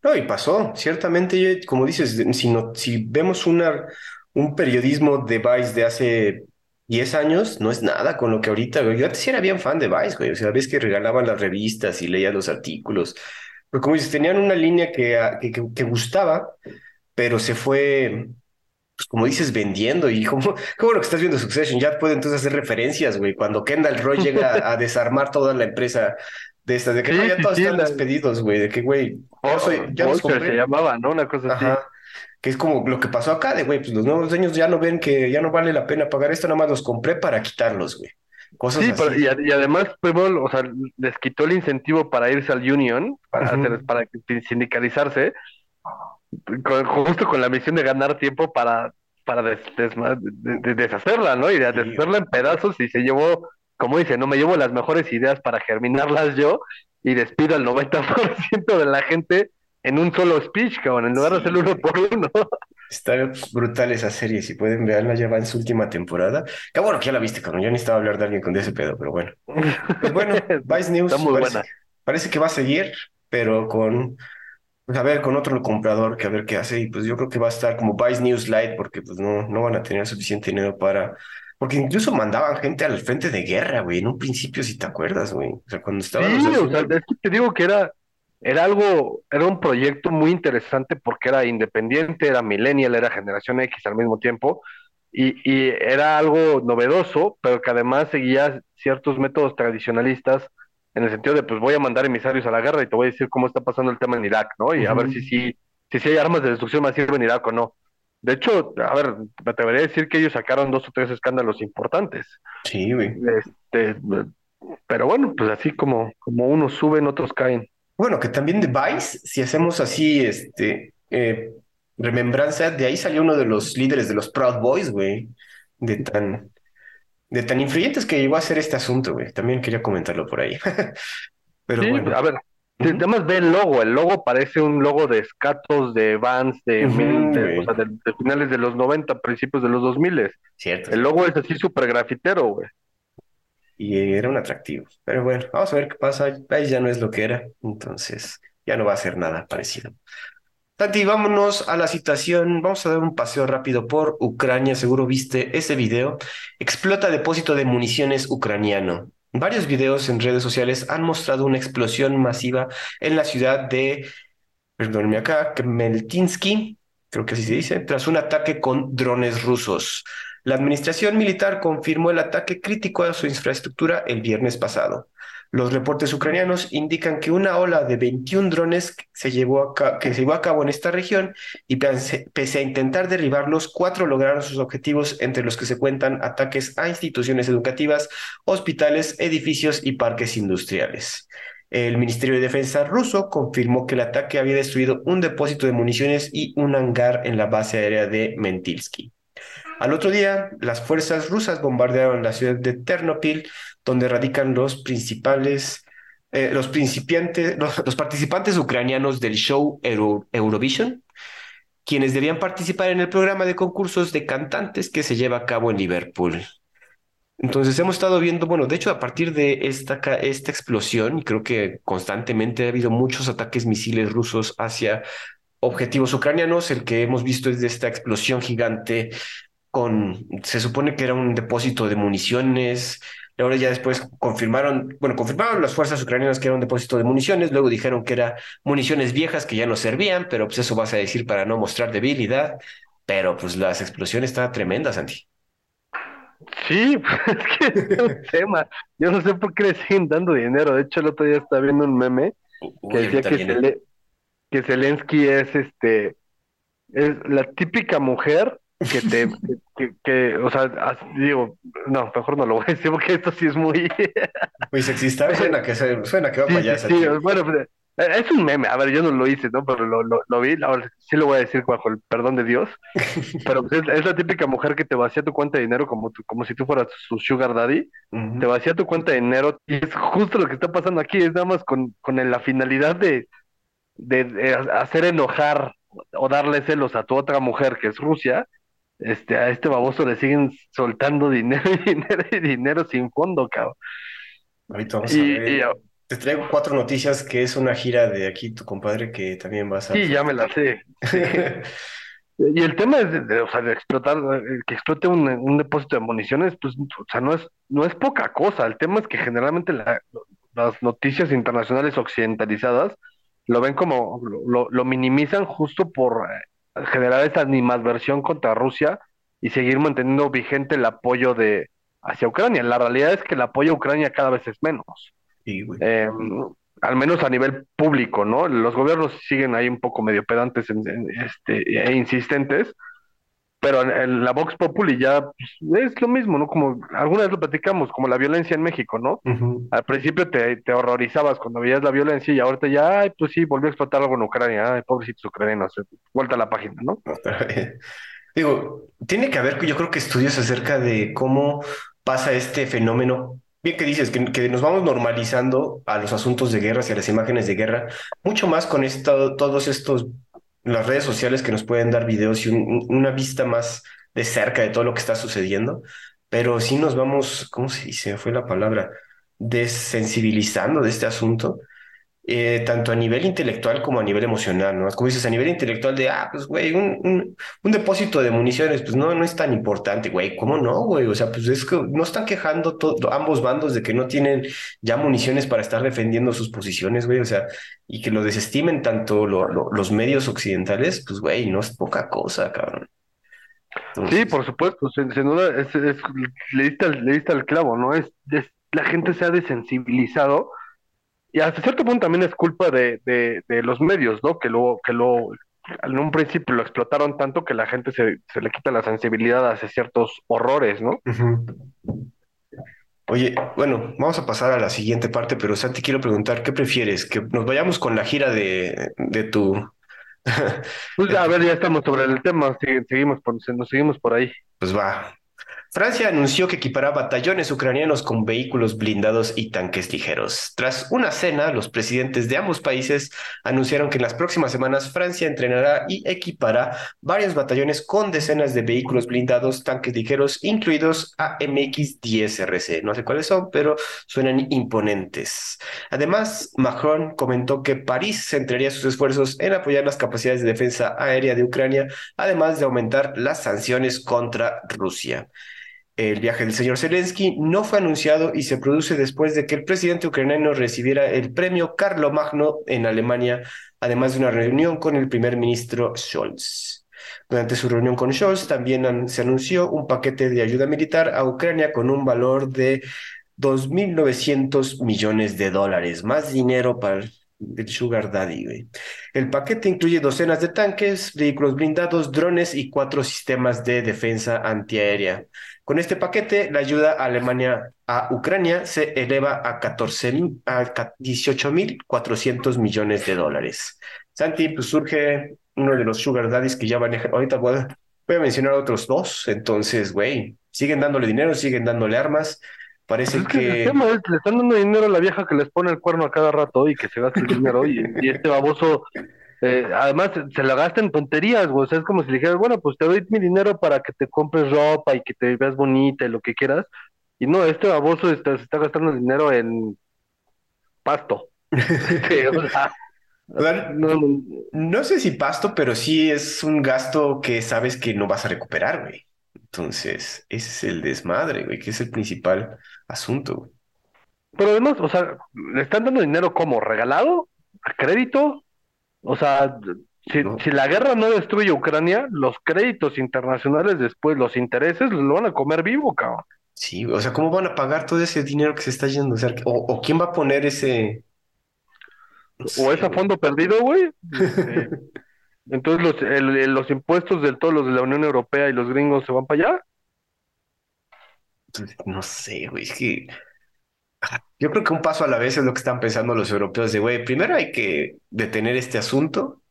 No, y pasó, ciertamente, como dices, si, no, si vemos una, un periodismo de Vice de hace 10 años, no es nada con lo que ahorita, Yo antes era bien fan de Vice, güey. O sea, ves que regalaban las revistas y leía los artículos. Pero como dices, tenían una línea que, que, que, gustaba, pero se fue, pues como dices, vendiendo. Y como, como lo que estás viendo Succession, ya puede entonces hacer referencias, güey. Cuando Kendall Roy llega a desarmar toda la empresa de de que ya todos están despedidos, güey, de que, güey, ya se llamaba, ¿no? Una cosa así. Que es como lo que pasó acá, de güey, pues los nuevos dueños ya no ven que ya no vale la pena pagar esto, nada más los compré para quitarlos, güey. Cosas Sí, así. pero, y, y además, primero, o sea, les quitó el incentivo para irse al union, para hacer, para sindicalizarse, con- justo con la misión de ganar tiempo para, para des- desma- de- de- deshacerla, ¿no? Y de Sí. deshacerla en pedazos y se llevó, como dice, no me llevo las mejores ideas para germinarlas yo y despido al 90% de la gente en un solo speech, cabrón, en lugar de hacerlo uno por uno. Está brutal esa serie, si pueden verla, ya va en su última temporada. Qué bueno que ya la viste, cabrón. Yo necesitaba hablar de alguien con ese pedo, pero bueno. Pues bueno, Vice News Está muy parece, buena. parece que va a seguir, pero con, pues a ver, con otro comprador que a ver qué hace. Y pues yo creo que va a estar como Vice News Lite, porque pues no, no van a tener suficiente dinero para. Porque incluso mandaban gente al frente de guerra, güey, en un principio, si te acuerdas, güey. O sea, cuando estaban los Sí, del o sea, es que te digo que era, era algo, era un proyecto muy interesante porque era independiente, era millennial, era generación X al mismo tiempo, y, y era algo novedoso, pero que además seguía ciertos métodos tradicionalistas en el sentido de, pues voy a mandar emisarios a la guerra y te voy a decir cómo está pasando el tema en Irak, ¿no? Y a ver si sí, si, sí hay armas de destrucción masiva en Irak o no. De hecho, a ver, me atrevería a decir que ellos sacaron dos o tres escándalos importantes. Sí, güey. Este, pero bueno, pues así como, como unos suben, otros caen. Bueno, que también de Vice, si hacemos así, este, eh, remembranza, de ahí salió uno de los líderes de los Proud Boys, güey, de tan, de tan influyentes que llegó a ser este asunto, güey. También quería comentarlo por ahí. Pero Sí, bueno. a ver. Además ve el logo, el logo parece un logo de Scatos, de Vans, de, mil- de- güey. o sea, de- de finales de los 90, principios de los 2000. Cierto. El logo es así súper grafitero, güey. Y era un atractivo. Pero bueno, vamos a ver qué pasa. Vice ya no es lo que era, entonces ya no va a ser nada parecido. Tati, vámonos a la situación. Vamos a dar un paseo rápido por Ucrania. Seguro viste ese video. Explota depósito de municiones ucraniano. Varios videos en redes sociales han mostrado una explosión masiva en la ciudad de, perdónenme acá, Kmeltinsky, creo que así se dice, tras un ataque con drones rusos. La administración militar confirmó el ataque crítico a su infraestructura el viernes pasado. Los reportes ucranianos indican que una ola de 21 drones se llevó a que se llevó a cabo en esta región y pese a intentar derribarlos, cuatro lograron sus objetivos, entre los que se cuentan ataques a instituciones educativas, hospitales, edificios y parques industriales. El Ministerio de Defensa ruso confirmó que el ataque había destruido un depósito de municiones y un hangar en la base aérea de Mentilsky. Al otro día, las fuerzas rusas bombardearon la ciudad de Ternopil, donde radican los principales, eh, los principiantes, los, participantes ucranianos del show Euro- Eurovision, quienes debían participar en el programa de concursos de cantantes que se lleva a cabo en Liverpool. Entonces hemos estado viendo, bueno, de hecho a partir de esta, esta explosión, y creo que constantemente ha habido muchos ataques misiles rusos hacia objetivos ucranianos, el que hemos visto es de esta explosión gigante con, se supone que era un depósito de municiones, y ahora ya después confirmaron, bueno, confirmaron las fuerzas ucranianas que era un depósito de municiones, luego dijeron que era municiones viejas que ya no servían, pero pues eso vas a decir para no mostrar debilidad, pero pues las explosiones estaban tremendas, Santi. Sí, es que es un tema. Yo no sé por qué le siguen dando dinero. De hecho, el otro día estaba viendo un meme Uy, que decía que. Zele- que Zelensky es este es la típica mujer que te que, que, o sea, digo, no, mejor no lo voy a decir porque esto sí es muy Muy sexista, suena que, se- suena que va Sí, para allá, sí, bueno, pues, eh, es un meme, a ver, yo no lo hice, ¿no? Pero lo, lo, lo vi, ahora sí lo voy a decir bajo el perdón de Dios, pero pues, es, es la típica mujer que te vacía tu cuenta de dinero como, tu- como si tú fueras su sugar daddy, te vacía tu cuenta de dinero y es justo lo que está pasando aquí, es nada más con, con la finalidad de, de, de hacer enojar o darle celos a tu otra mujer que es Rusia, este, a este baboso le siguen soltando dinero y dinero y dinero sin fondo, cabrón. Ahorita vamos a ver. y, Te traigo cuatro noticias que es una gira de aquí, tu compadre, que también vas a... sí, ya me la sé. Y el tema es de, de, o sea, de explotar, eh, que explote un, un depósito de municiones, pues, o sea, no es, no es poca cosa. El tema es que generalmente la- las noticias internacionales occidentalizadas lo ven como, lo, lo minimizan justo por eh, generar esta animadversión contra Rusia y seguir manteniendo vigente el apoyo de hacia Ucrania. La realidad es que el apoyo a Ucrania cada vez es menos. Sí, güey. Eh, al menos a nivel público, ¿no? Los gobiernos siguen ahí un poco medio pedantes este, e insistentes, pero en, la Vox Populi ya pues, es lo mismo, ¿no? Como alguna vez lo platicamos, como la violencia en México, ¿no? Al principio te, te, horrorizabas cuando veías la violencia y ahorita ya, ay, pues sí, volvió a explotar algo en Ucrania, ay, pobrecitos ucranianos, vuelta a la página, ¿no? Digo, tiene que haber, yo creo que estudios acerca de cómo pasa este fenómeno. Bien que dices, que, que nos vamos normalizando a los asuntos de guerra y a las imágenes de guerra, mucho más con esto, todos estos las redes sociales que nos pueden dar videos y una vista más de cerca de todo lo que está sucediendo, pero sí nos vamos, ¿cómo se dice? Fue la palabra, desensibilizando de este asunto eh, tanto a nivel intelectual como a nivel emocional, ¿no? Como dices, a nivel intelectual de, ah, pues, güey, un, un, depósito de municiones, pues no, no es tan importante, güey, ¿cómo no, güey? O sea, pues es que no están quejando ambos bandos de que no tienen ya municiones para estar defendiendo sus posiciones, güey, o sea, y que lo desestimen tanto los medios occidentales, pues, güey, no es poca cosa, cabrón. sí, por supuesto, sin, duda, es, le, diste le al clavo, ¿no? Es, es, la gente se ha desensibilizado y hasta cierto punto también es culpa de, de, los medios, ¿no? Que lo, que lo, en un principio lo explotaron tanto que la gente se, se le quita la sensibilidad hacia ciertos horrores, ¿no? Oye, bueno, vamos a pasar a la siguiente parte, pero Santi, quiero preguntar, ¿qué prefieres? ¿Que nos vayamos con la gira de, de tu... pues a ver, ya estamos sobre el tema, seguimos por, nos seguimos por ahí. Pues va, Francia anunció que equipará batallones ucranianos con vehículos blindados y tanques ligeros. Tras una cena, los presidentes de ambos países anunciaron que en las próximas semanas Francia entrenará y equipará varios batallones con decenas de vehículos blindados, tanques ligeros, incluidos AMX-10RC. No sé cuáles son, pero suenan imponentes. Además, Macron comentó que París centraría sus esfuerzos en apoyar las capacidades de defensa aérea de Ucrania, además de aumentar las sanciones contra Rusia. El viaje del señor Zelensky no fue anunciado y se produce después de que el presidente ucraniano recibiera el premio Carlo Magno en Alemania, además de una reunión con el primer ministro Scholz. Durante su reunión con Scholz también se anunció un paquete de ayuda militar a Ucrania con un valor de 2.900 millones de dólares, más dinero para el Sugar Daddy. El paquete incluye docenas de tanques, vehículos blindados, drones y cuatro sistemas de defensa antiaérea. Con este paquete, la ayuda a Alemania a Ucrania se eleva a, 14, a 18.400 millones de dólares. Santi, pues surge uno de los sugar daddies que ya manejan. Ahorita voy a, voy a mencionar otros dos. Entonces, güey, siguen dándole dinero, siguen dándole armas. Parece que... le están dando dinero a la vieja que les pone el cuerno a cada rato y que se gasta el dinero y, y este baboso eh, además, se la gasta en tonterías, güey. O sea, es como si le dijeras, bueno, pues te doy mi dinero para que te compres ropa y que te veas bonita y lo que quieras. Y no, este baboso está, se está gastando dinero en pasto. no, sé si pasto, pero sí es un gasto que sabes que no vas a recuperar, güey. Entonces, ese es el desmadre, güey, que es el principal asunto. Pero además, o sea, ¿le están dando dinero como regalado? ¿A crédito? O sea, si, la guerra no destruye Ucrania, los créditos internacionales después, los intereses, lo van a comer vivo, cabrón. Sí, o sea, ¿cómo van a pagar todo ese dinero que se está yendo? O, quién va a poner ese... o ese fondo perdido, güey. Este, entonces los, los impuestos de todos los de la Unión Europea y los gringos se van para allá. No sé, güey, es que yo creo que un paso a la vez es lo que están pensando los europeos de, güey, primero hay que detener este asunto,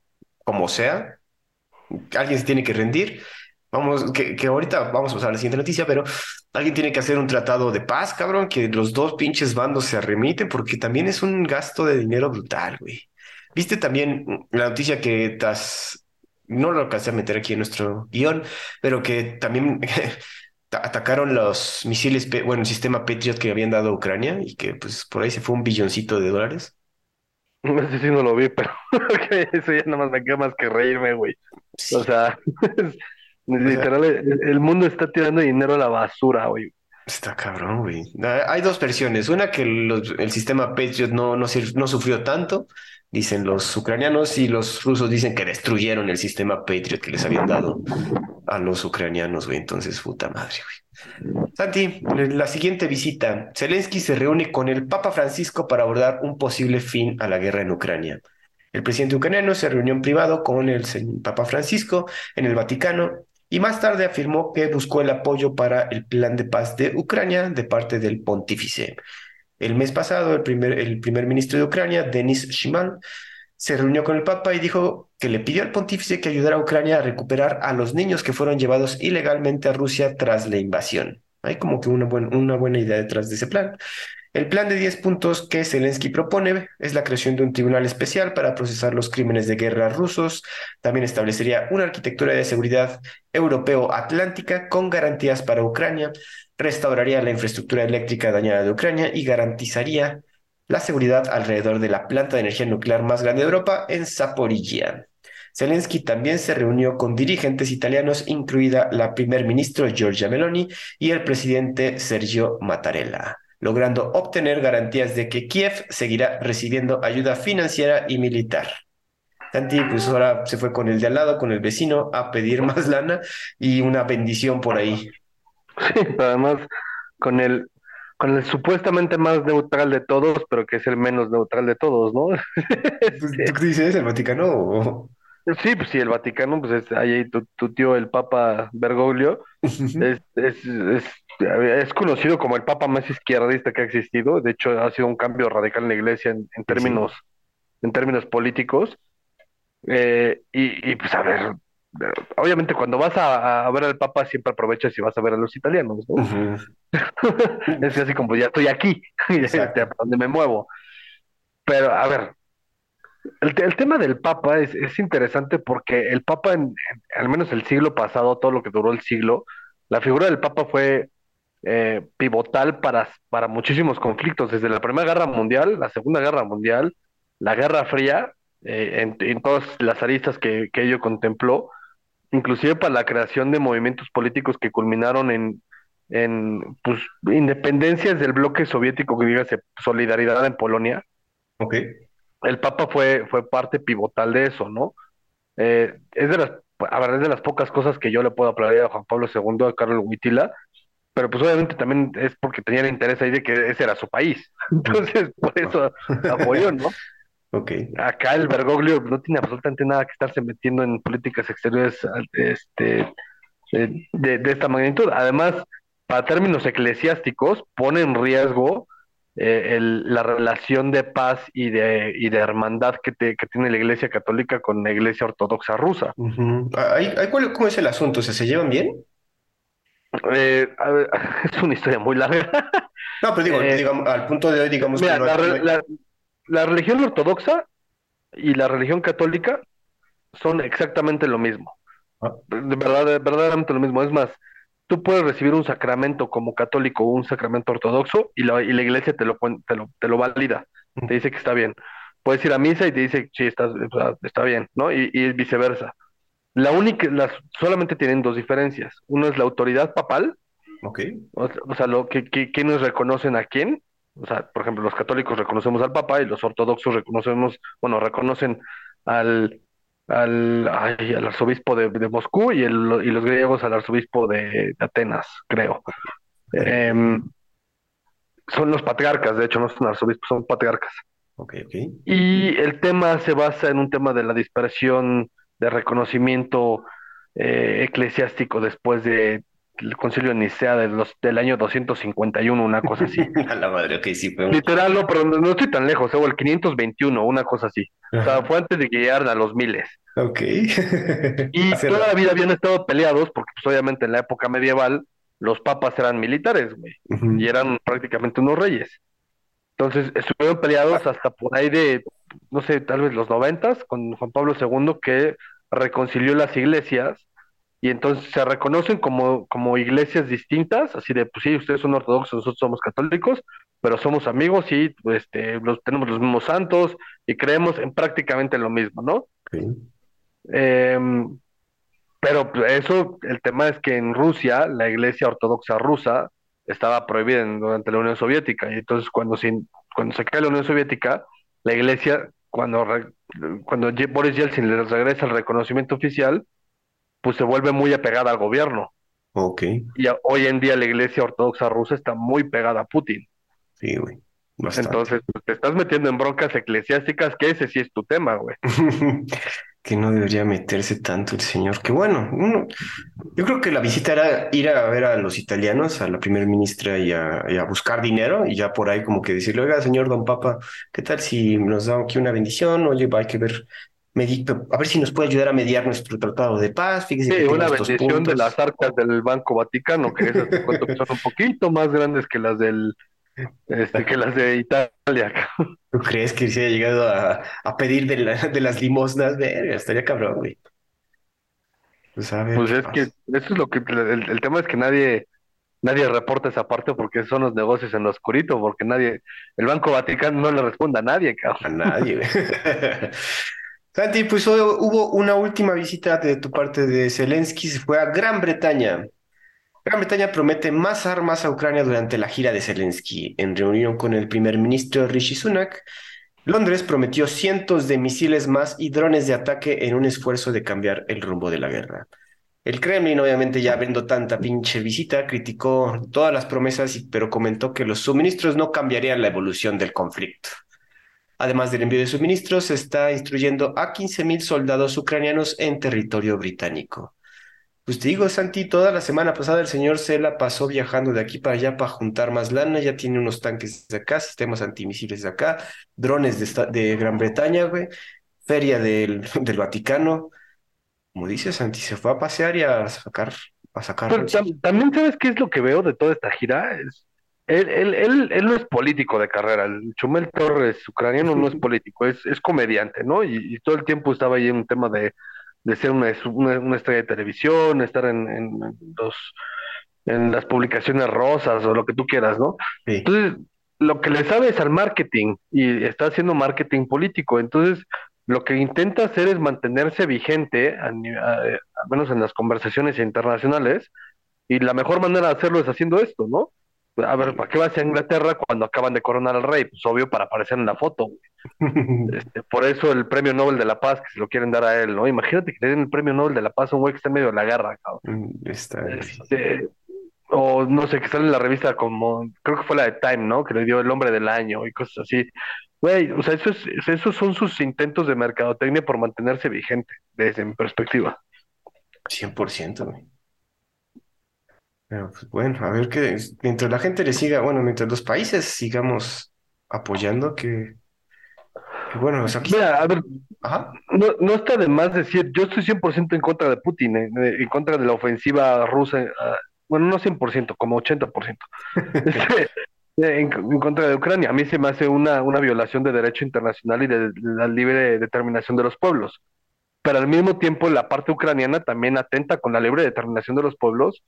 como sea, alguien se tiene que rendir. Vamos, que, ahorita vamos a pasar a la siguiente noticia, pero alguien tiene que hacer un tratado de paz, cabrón, que los dos pinches bandos se remiten, porque también es un gasto de dinero brutal, güey. Viste también la noticia que tas, no lo alcancé a meter aquí en nuestro guion, pero que también atacaron los misiles, bueno, el sistema Patriot que habían dado a Ucrania y que pues por ahí se fue un billoncito de dólares. No sé si no lo vi, pero eso ya nada más me queda más que reírme, güey. O sea, literal, el, mundo está tirando dinero a la basura, güey. Está cabrón, güey. Hay dos versiones. Una que el sistema Patriot no, no, no sufrió tanto, dicen los ucranianos, y los rusos dicen que destruyeron el sistema Patriot que les habían dado. a los ucranianos, güey. Entonces, puta madre, güey. Santi, la siguiente visita. Zelensky se reúne con el Papa Francisco para abordar un posible fin a la guerra en Ucrania. El presidente ucraniano se reunió en privado con el Papa Francisco en el Vaticano y más tarde afirmó que buscó el apoyo para el plan de paz de Ucrania de parte del pontífice. El mes pasado, el primer, el primer ministro de Ucrania, Denis Shimal, se reunió con el Papa y dijo que le pidió al pontífice que ayudara a Ucrania a recuperar a los niños que fueron llevados ilegalmente a Rusia tras la invasión. Hay como que una, una buena idea detrás de ese plan. El plan de 10 puntos que Zelensky propone es la creación de un tribunal especial para procesar los crímenes de guerra rusos. También establecería una arquitectura de seguridad europeo-atlántica con garantías para Ucrania, restauraría la infraestructura eléctrica dañada de Ucrania y garantizaría la seguridad alrededor de la planta de energía nuclear más grande de Europa en Zaporizhia. Zelensky también se reunió con dirigentes italianos, incluida la primer ministro Giorgia Meloni y el presidente Sergio Mattarella, logrando obtener garantías de que Kiev seguirá recibiendo ayuda financiera y militar. Santi, pues ahora se fue con el de al lado, con el vecino, a pedir más lana y una bendición por ahí. Sí, además, con el con el supuestamente más neutral de todos, pero que es el menos neutral de todos, ¿no? ¿Tú qué dices, el Vaticano? Sí, pues sí, el Vaticano, pues es ahí tu, tío, el Papa Bergoglio, es, es, es, conocido como el Papa más izquierdista que ha existido, de hecho ha sido un cambio radical en la iglesia en, términos, en términos políticos, eh, y, y pues a ver, obviamente cuando vas a, ver al Papa siempre aprovechas y vas a ver a los italianos, ¿no? es así como ya estoy aquí, ¿a dónde me muevo? Pero a ver, el, tema del Papa es, es, interesante porque el Papa, en, al menos el siglo pasado, todo lo que duró el siglo, la figura del Papa fue eh, pivotal para, para muchísimos conflictos, desde la Primera Guerra Mundial, la Segunda Guerra Mundial, la Guerra Fría, eh, en, en, todas las aristas que, que ello contempló, inclusive para la creación de movimientos políticos que culminaron en, en pues, independencias del bloque soviético, que dígase solidaridad en Polonia. El Papa fue, fue parte pivotal de eso, ¿no? Eh, es de las, a ver, es de las pocas cosas que yo le puedo aplaudir a Juan Pablo II, a Carlos Huitila, pero pues obviamente también es porque tenía el interés ahí de que ese era su país. Entonces, por eso apoyó, ¿no? Okay. Acá el Bergoglio no tiene absolutamente nada que estarse metiendo en políticas exteriores este, de, esta magnitud. Además, para términos eclesiásticos, pone en riesgo eh, la relación de paz y de, y de hermandad que, tiene la Iglesia Católica con la Iglesia Ortodoxa rusa. ¿Cómo es el asunto? ¿Se llevan bien? Eh, es una historia muy larga. No, pero digo, eh, al punto de hoy, digamos que la religión ortodoxa y la religión católica son exactamente lo mismo. Ah. De verdad, verdaderamente lo mismo. Es más, tú puedes recibir un sacramento como católico o un sacramento ortodoxo y la, y la iglesia te lo, te lo, te lo valida, te dice que está bien. Puedes ir a misa y te dice, sí, está, está bien, ¿no? Y, y viceversa. La única, las, solamente tienen dos diferencias. Uno es la autoridad papal, okay. o, sea, lo que, que, quiénes reconocen a quién, o sea, por ejemplo, los católicos reconocemos al Papa y los ortodoxos reconocemos, bueno, reconocen al, al, al arzobispo de, Moscú y, el, y los griegos al arzobispo de, Atenas, creo. Em, son los patriarcas, de hecho, no son arzobispos, son patriarcas. Okay, okay. Y el tema se basa en un tema de la dispersión de reconocimiento eh, eclesiástico después de el concilio de Nicea de los, del año 251, una cosa así. a la madre, ok, sí. Literal, no, pero no, estoy tan lejos, o el 521, una cosa así. O sea, fue antes de que llegaran a los miles. Ok. y toda la vida habían estado peleados, porque pues, obviamente en la época medieval los papas eran militares, güey, y eran prácticamente unos reyes. Entonces estuvieron peleados hasta por ahí de, no sé, tal vez los noventas, con Juan Pablo II, que reconcilió las iglesias y entonces se reconocen como, como iglesias distintas, así de, pues sí, ustedes son ortodoxos, nosotros somos católicos, pero somos amigos y este, los, tenemos los mismos santos y creemos en prácticamente lo mismo, ¿no? Em, pero pues, eso, el tema es que en Rusia, la iglesia ortodoxa rusa estaba prohibida durante la Unión Soviética, y entonces cuando se, cuando se cae la Unión Soviética, la iglesia, cuando, cuando Boris Yeltsin les regresa el reconocimiento oficial, pues se vuelve muy apegada al gobierno. Ok. Y hoy en día la iglesia ortodoxa rusa está muy pegada a Putin. Sí, güey. Entonces, pues, te estás metiendo en broncas eclesiásticas, que ese sí es tu tema, güey. que no debería meterse tanto el señor. Que bueno, uno, yo creo que la visita era ir a ver a los italianos, a la primera ministra y a, buscar dinero y ya por ahí como que decirle, oiga, señor Don Papa, ¿qué tal si nos da aquí una bendición? Oye, hay que ver, a ver si nos puede ayudar a mediar nuestro tratado de paz. Fíjese sí, una bendición de las arcas del Banco Vaticano, que esas son un poquito más grandes que las del este, que las de Italia. ¿Tú crees que se haya llegado a, a pedir de, de, las limosnas? Verga, estaría cabrón, güey. Pues, pues es que eso es lo que el, el, tema es que nadie nadie reporta esa parte porque son los negocios en lo oscurito, porque nadie, el Banco Vaticano no le responde a nadie, cabrón. A nadie, güey. Santi, pues hubo una última visita de tu parte de Zelensky, se fue a Gran Bretaña. Gran Bretaña promete más armas a Ucrania durante la gira de Zelensky. En reunión con el primer ministro Rishi Sunak, Londres prometió cientos de misiles más y drones de ataque en un esfuerzo de cambiar el rumbo de la guerra. El Kremlin, obviamente, ya viendo tanta pinche visita, criticó todas las promesas, pero comentó que los suministros no cambiarían la evolución del conflicto. Además del envío de suministros, se está instruyendo a 15.000 soldados ucranianos en territorio británico. Pues te digo, Santi, toda la semana pasada el señor se la pasó viajando de aquí para allá para juntar más lana, ya tiene unos tanques de acá, sistemas antimisiles de acá, drones de, de Gran Bretaña, güey, feria del, del, Vaticano. Como dice Santi, se fue a pasear y a sacar, a sacar. Pero también sabes qué es lo que veo de toda esta gira, es, él, él, él, él, no es político de carrera, el Chumel Torres ucraniano no es político, es, es comediante, ¿no? Y, y todo el tiempo estaba ahí en un tema de de ser una, una, estrella de televisión, estar en, en, los, en las publicaciones rosas o lo que tú quieras, ¿no? Entonces, lo que le sabe es al marketing y está haciendo marketing político. Entonces, lo que intenta hacer es mantenerse vigente, al menos en las conversaciones internacionales, y la mejor manera de hacerlo es haciendo esto, ¿no? A ver, ¿para qué vas a Inglaterra cuando acaban de coronar al rey? Pues obvio para aparecer en la foto. Este, por eso el premio Nobel de la Paz, que se lo quieren dar a él, ¿no? Imagínate que le den el premio Nobel de la Paz a un güey que está en medio de la guerra, cabrón. Mm, está este, o no sé, que sale en la revista como, creo que fue la de Time, ¿no? Que le dio el hombre del año y cosas así. Güey, o sea, eso es, esos son sus intentos de mercadotecnia por mantenerse vigente, desde mi perspectiva. 100%, güey. Pero pues bueno, a ver que mientras la gente le siga, bueno, mientras los países sigamos apoyando, que, bueno, o sea, aquí... Mira, a ver, No, no está de más decir, yo estoy 100% en contra de Putin, eh, en contra de la ofensiva rusa, eh, bueno, no 100%, como 80%, este, en, en, contra de Ucrania. A mí se me hace una, una violación de derecho internacional y de la libre determinación de los pueblos pero al mismo tiempo la parte ucraniana también atenta con la libre determinación de los pueblos,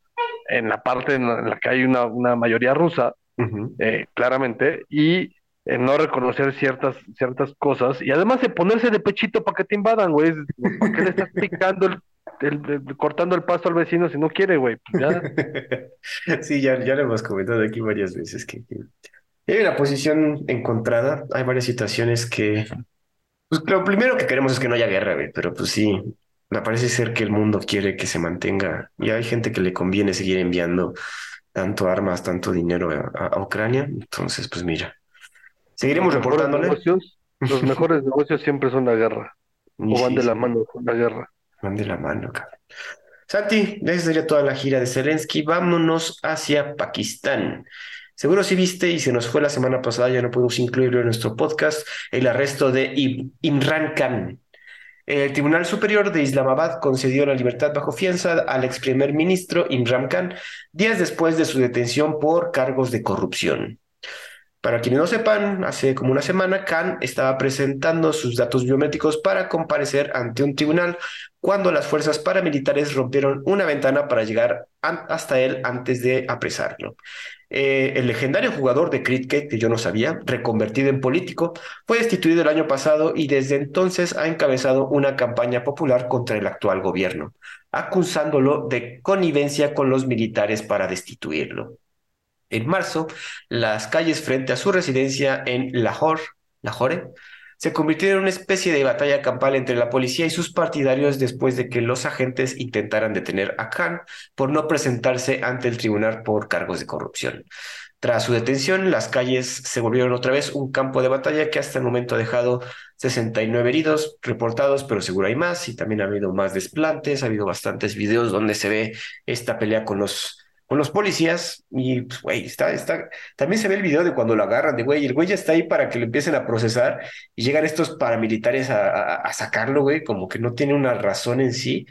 en la parte en la, que hay una, una mayoría rusa, eh, claramente, y no reconocer ciertas, ciertas cosas, y además de ponerse de pechito para que te invadan, güey, ¿por qué le estás picando el, cortando el paso al vecino si no quiere, güey? Pues sí, ya, ya lo hemos comentado aquí varias veces que, que hay una posición encontrada, hay varias situaciones que pues lo primero que queremos es que no haya guerra, güey, pero pues sí, parece ser que el mundo quiere que se mantenga y hay gente que le conviene seguir enviando tanto armas, tanto dinero a, Ucrania. Entonces, pues mira, seguiremos los reportándole. Negocios, los mejores negocios siempre son la guerra. o van de la mano con la guerra. Van de la mano, cabrón. Santi, esa sería toda la gira de Zelensky. Vámonos hacia Pakistán. Seguro si viste y se nos fue la semana pasada, ya no pudimos incluirlo en nuestro podcast, el arresto de Imran Khan. El Tribunal Superior de Islamabad concedió la libertad bajo fianza al ex primer ministro Imran Khan días después de su detención por cargos de corrupción. Para quienes no sepan, hace como una semana Khan estaba presentando sus datos biométricos para comparecer ante un tribunal cuando las fuerzas paramilitares rompieron una ventana para llegar hasta él antes de apresarlo. Eh, el legendario jugador de cricket, que yo no sabía, reconvertido en político, fue destituido el año pasado y desde entonces ha encabezado una campaña popular contra el actual gobierno, acusándolo de connivencia con los militares para destituirlo. En marzo, las calles frente a su residencia en Lahore, Lahore se convirtió en una especie de batalla campal entre la policía y sus partidarios después de que los agentes intentaran detener a Khan por no presentarse ante el tribunal por cargos de corrupción. Tras su detención, las calles se volvieron otra vez un campo de batalla que hasta el momento ha dejado 69 heridos reportados, pero seguro hay más y también ha habido más desplantes, ha habido bastantes videos donde se ve esta pelea con los con los policías y, pues, güey, está, está, también se ve el video de cuando lo agarran, de, güey, el güey ya está ahí para que lo empiecen a procesar y llegan estos paramilitares a, a, sacarlo, güey, como que no tiene una razón en sí,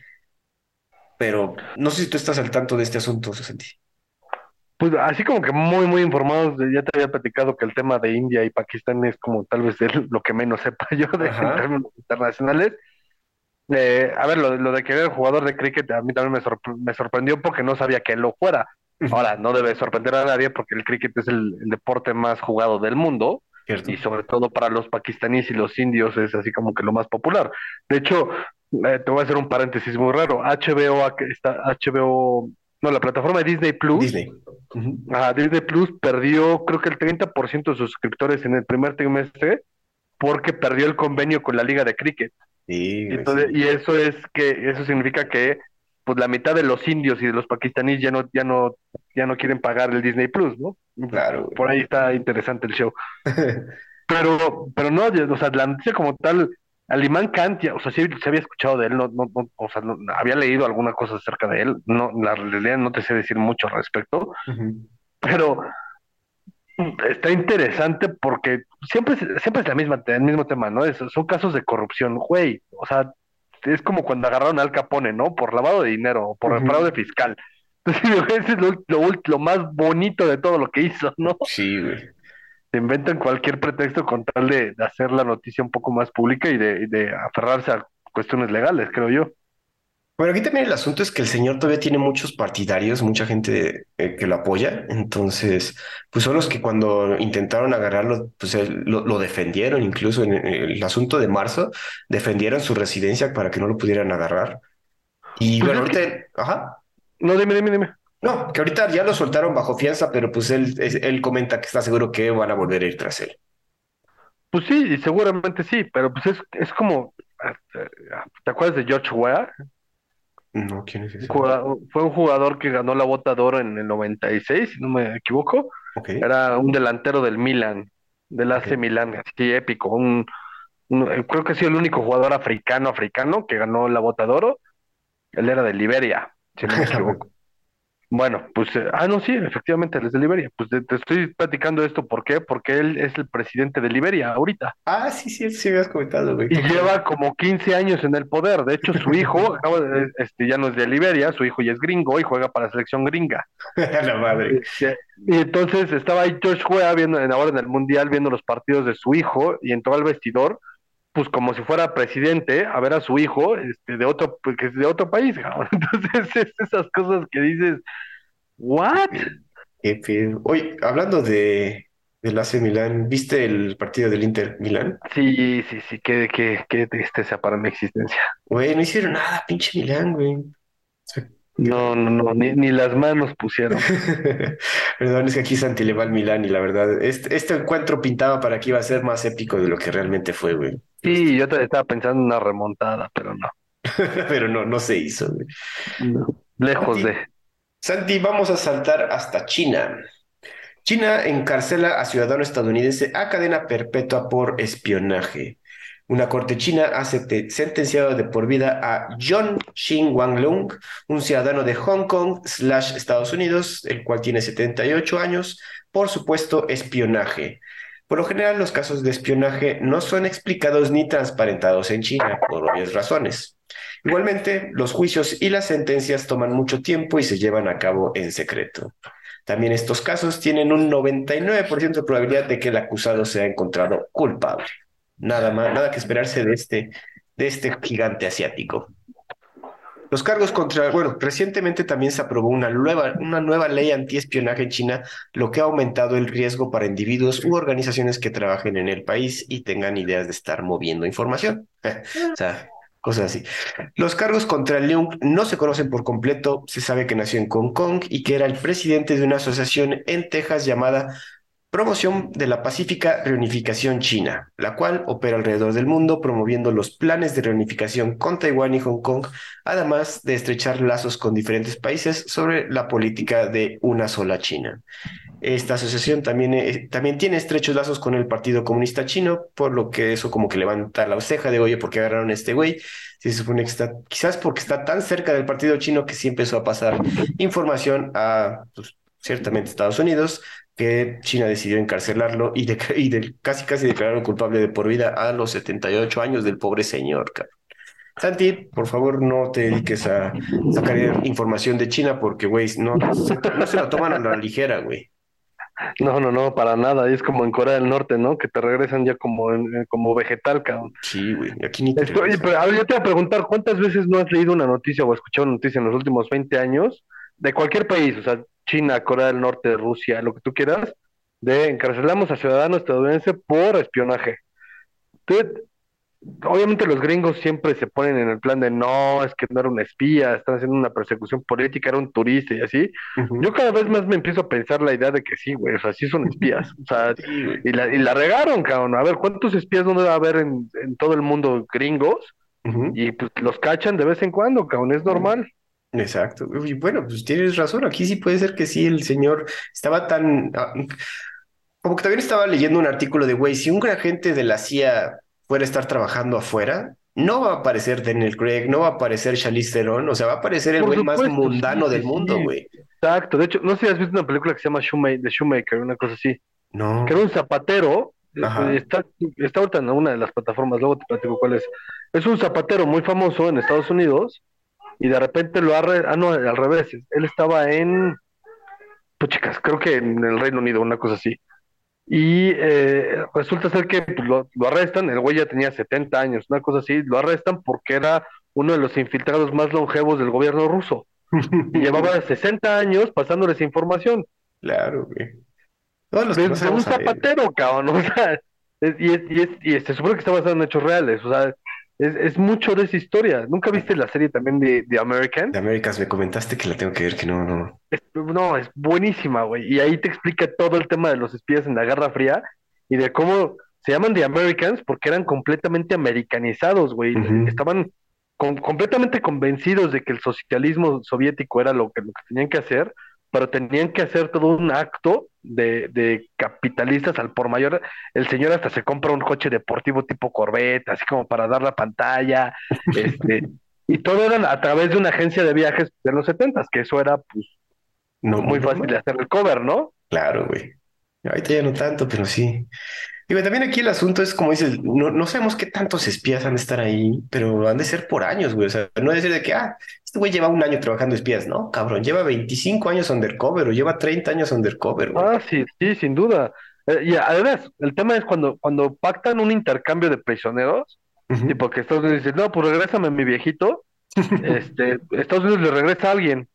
pero no sé si tú estás al tanto de este asunto, Santi. Pues así como que muy, muy informados, ya te había platicado que el tema de India y Pakistán es como tal vez lo que menos sepa yo de términos internacionales. Eh, a ver, lo, lo, de que era el jugador de cricket a mí también me, sorprendió porque no sabía que él lo fuera. Ahora, no debe sorprender a nadie porque el cricket es el, deporte más jugado del mundo y sobre todo para los pakistaníes y los indios es así como que lo más popular. De hecho, eh, te voy a hacer un paréntesis muy raro. HBO, está, HBO no, la plataforma de Disney Plus. Disney. Disney Plus perdió creo que el 30% de sus suscriptores en el primer trimestre porque perdió el convenio con la liga de cricket. Entonces, Y eso es que, eso significa que pues la mitad de los indios y de los pakistaníes ya no, ya no, ya no quieren pagar el Disney Plus, ¿no? Claro. Por ahí está interesante el show. pero, pero no, o sea, la noticia como tal, Alimán Kant, o sea, sí se había escuchado de él, no, no, o sea, había leído alguna cosa acerca de él, no, la realidad no te sé decir mucho al respecto, pero está interesante porque siempre, siempre es la misma, el mismo tema, ¿no? son casos de corrupción, güey, o sea, es como cuando agarraron al Capone, ¿no? Por lavado de dinero, por uh fraude fiscal. Entonces, ese es lo, lo, más bonito de todo lo que hizo, ¿no? Sí, güey. Se inventan cualquier pretexto con tal de, hacer la noticia un poco más pública y de, de aferrarse a cuestiones legales, creo yo. Bueno, aquí también el asunto es que el señor todavía tiene muchos partidarios, mucha gente eh, que lo apoya. Entonces, pues son los que cuando intentaron agarrarlo, pues lo, defendieron, incluso en, el asunto de marzo, defendieron su residencia para que no lo pudieran agarrar. Y bueno, ahorita, ajá. No, dime, dime, dime. No, que ahorita ya lo soltaron bajo fianza, pero pues él, él comenta que está seguro que van a volver a ir tras él. Pues sí, seguramente sí, pero pues es, es como, ¿te acuerdas de George Weah? No, ¿quién es ese? fue un jugador que ganó la bota de oro en el 96, si no me equivoco. Era un delantero del Milan, del AC Milan, así épico. Un, creo que ha sido el único jugador africano africano que ganó la bota de oro. Él era de Liberia, si no me equivoco. Bueno, pues, eh, ah, no, sí, efectivamente, él es de Liberia. Pues te, estoy platicando esto, ¿por qué? Porque él es el presidente de Liberia ahorita. Ah, sí, sí, sí, me has comentado, güey. Y lleva como 15 años en el poder. De hecho, su hijo, este, ya no es de Liberia, su hijo ya es gringo y juega para la selección gringa. la madre. Este, y entonces estaba ahí George Weah viendo ahora en el Mundial, viendo los partidos de su hijo y entró al vestidor pues como si fuera presidente a ver a su hijo este, de otro pues, que es de otro país entonces es esas cosas que dices what Hoy hablando de del AC Milán ¿viste el partido del Inter Milán? Sí, sí, sí, qué, qué, qué tristeza para mi existencia. Güey, no hicieron nada, pinche Milán, güey. No, no, no, ni, ni las manos pusieron. Perdón, es que aquí Santi le va al Milán y la verdad, este, este encuentro pintaba para que iba a ser más épico de lo que realmente fue, güey. Sí, yo estaba pensando en una remontada, pero no. pero no, no se hizo, lejos de. Santi, vamos a saltar hasta China. China encarcela a ciudadano estadounidense a cadena perpetua por espionaje. Una corte china ha sentenciado de por vida a John Xin Wanglong, un ciudadano de Hong Kong slash Estados Unidos, el cual tiene 78 años, por supuesto espionaje. Por lo general, los casos de espionaje no son explicados ni transparentados en China, por obvias razones. Igualmente, los juicios y las sentencias toman mucho tiempo y se llevan a cabo en secreto. También estos casos tienen un 99% de probabilidad de que el acusado sea encontrado culpable. Nada más, nada que esperarse de este, de este gigante asiático. Los cargos contra, bueno, recientemente también se aprobó una nueva, una nueva ley antiespionaje en China, lo que ha aumentado el riesgo para individuos u organizaciones que trabajen en el país y tengan ideas de estar moviendo información. o sea, cosas así. Los cargos contra Leung no se conocen por completo. Se sabe que nació en Hong Kong y que era el presidente de una asociación en Texas llamada promoción de la pacífica reunificación china, la cual opera alrededor del mundo promoviendo los planes de reunificación con Taiwán y Hong Kong, además de estrechar lazos con diferentes países sobre la política de una sola China. Esta asociación también, eh, también tiene estrechos lazos con el Partido Comunista Chino, por lo que eso como que levanta la ceja de, oye, ¿por qué agarraron este güey? Se supone que está, quizás porque está tan cerca del Partido Chino que sí empezó a pasar información a, pues, ciertamente, Estados Unidos, que China decidió encarcelarlo y, de, y de, casi casi declararlo culpable de por vida a los 78 años del pobre señor, cabrón. Santi, por favor, no te dediques a sacar información de China porque, güey, no, no se lo toman a la ligera, güey. No, no, no, para nada. Es como en Corea del Norte, ¿no? Que te regresan ya como, como vegetal, cabrón. Sí, güey. Aquí ni te Oye, pero a ver, yo te voy a preguntar, ¿cuántas veces no has leído una noticia o escuchado una noticia en los últimos 20 años de cualquier país, o sea, China, Corea del Norte, Rusia, lo que tú quieras, de encarcelamos a ciudadanos estadounidenses por espionaje? obviamente los gringos siempre se ponen en el plan de no, es que no era un espía, están haciendo una persecución política, era un turista y así. Yo cada vez más me empiezo a pensar la idea de que sí, güey, o sea, sí son espías. O sea, y, la, y la regaron, cabrón. A ver, ¿cuántos espías no debe haber en, en todo el mundo gringos? Y pues los cachan de vez en cuando, cabrón, es normal. Exacto. Y bueno, pues tienes razón. Aquí sí puede ser que sí, el señor estaba tan. Ah, como que también estaba leyendo un artículo de, güey, si un agente de la CIA fuera a estar trabajando afuera, no va a aparecer Daniel Craig, no va a aparecer Charlize Theron, o sea, va a aparecer el güey más mundano del mundo, güey. Exacto, de hecho, no sé si has visto una película que se llama Shoemaker, The Shoemaker, una cosa así. No. Que era un zapatero, eh, está, está ahorita en una de las plataformas, luego te platico cuál es. Es un zapatero muy famoso en Estados Unidos y de repente lo ha... Ah, no, al revés, él estaba en... Pues chicas, creo que en el Reino Unido, una cosa así. Y eh, resulta ser que pues, lo, arrestan, el güey ya tenía 70 años, una cosa así, lo arrestan porque era uno de los infiltrados más longevos del gobierno ruso. y llevaba 60 años pasándoles información. Claro, güey. Desde un zapatero, cabrón. O sea, y, es, y, es, y se supone que está basado en hechos reales. O sea, es, es, mucho de esa historia. ¿Nunca viste la serie también de, de American? De Americans, me comentaste que la tengo que ver, que no, no. Es, no, es buenísima, güey. Y ahí te explica todo el tema de los espías en la Guerra Fría y de cómo se llaman The Americans porque eran completamente americanizados, güey. Estaban completamente convencidos de que el socialismo soviético era lo que, lo que tenían que hacer pero tenían que hacer todo un acto de, de, capitalistas al por mayor. El señor hasta se compra un coche deportivo tipo Corvette, así como para dar la pantalla, este, y todo era a través de una agencia de viajes de los setentas, que eso era pues no, muy fácil de hacer el cover, ¿no? Claro, güey. Ahorita ya no tanto, pero sí. Y también aquí el asunto es, como dices, no, no sabemos qué tantos espías han de estar ahí, pero han de ser por años, güey. O sea, no es decir de que, ah, este güey lleva un año trabajando espías, ¿no? Cabrón, lleva 25 años undercover o lleva 30 años undercover, güey. Ah, sí, sí, sin duda. Eh, y además, el tema es cuando, cuando pactan un intercambio de prisioneros, y porque Estados Unidos dice, no, pues regrésame mi viejito, este, Estados Unidos le regresa a alguien.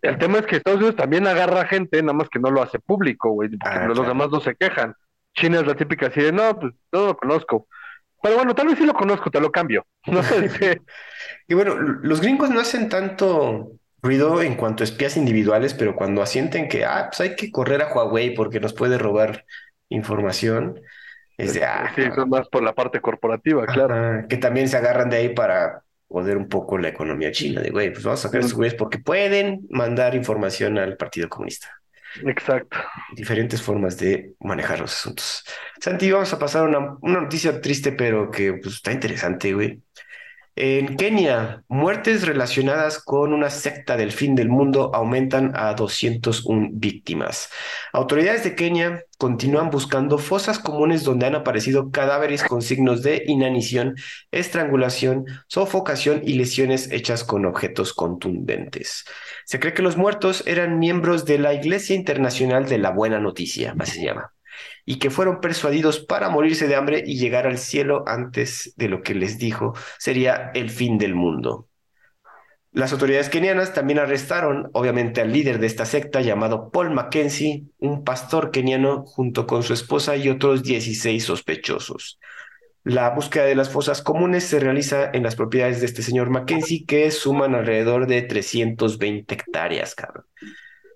El tema es que Estados Unidos también agarra gente, nada más que no lo hace público, güey, porque ah, los demás no se quejan. China es la típica así de, no, pues no lo conozco. Pero bueno, tal vez sí lo conozco, te lo cambio. No sé. y bueno, los gringos no hacen tanto ruido en cuanto a espías individuales, pero cuando asienten que, ah, pues hay que correr a Huawei porque nos puede robar información, es de, ah. Sí, son más por la parte corporativa, claro. que también se agarran de ahí para poder un poco la economía china, de, güey, pues vamos a sacar a esos güeyes porque pueden mandar información al Partido Comunista. Exacto. Diferentes formas de manejar los asuntos. Santi, vamos a pasar una, una noticia triste, pero que pues, está interesante, güey. En Kenia, muertes relacionadas con una secta del fin del mundo aumentan a 201 víctimas. Autoridades de Kenia continúan buscando fosas comunes donde han aparecido cadáveres con signos de inanición, estrangulación, sofocación y lesiones hechas con objetos contundentes. Se cree que los muertos eran miembros de la Iglesia Internacional de la Buena Noticia, así se llama y que fueron persuadidos para morirse de hambre y llegar al cielo antes de lo que les dijo sería el fin del mundo. Las autoridades kenianas también arrestaron, obviamente, al líder de esta secta llamado Paul Mackenzie, un pastor keniano, junto con su esposa y otros 16 sospechosos. La búsqueda de las fosas comunes se realiza en las propiedades de este señor Mackenzie, que suman alrededor de 320 hectáreas, cabrón.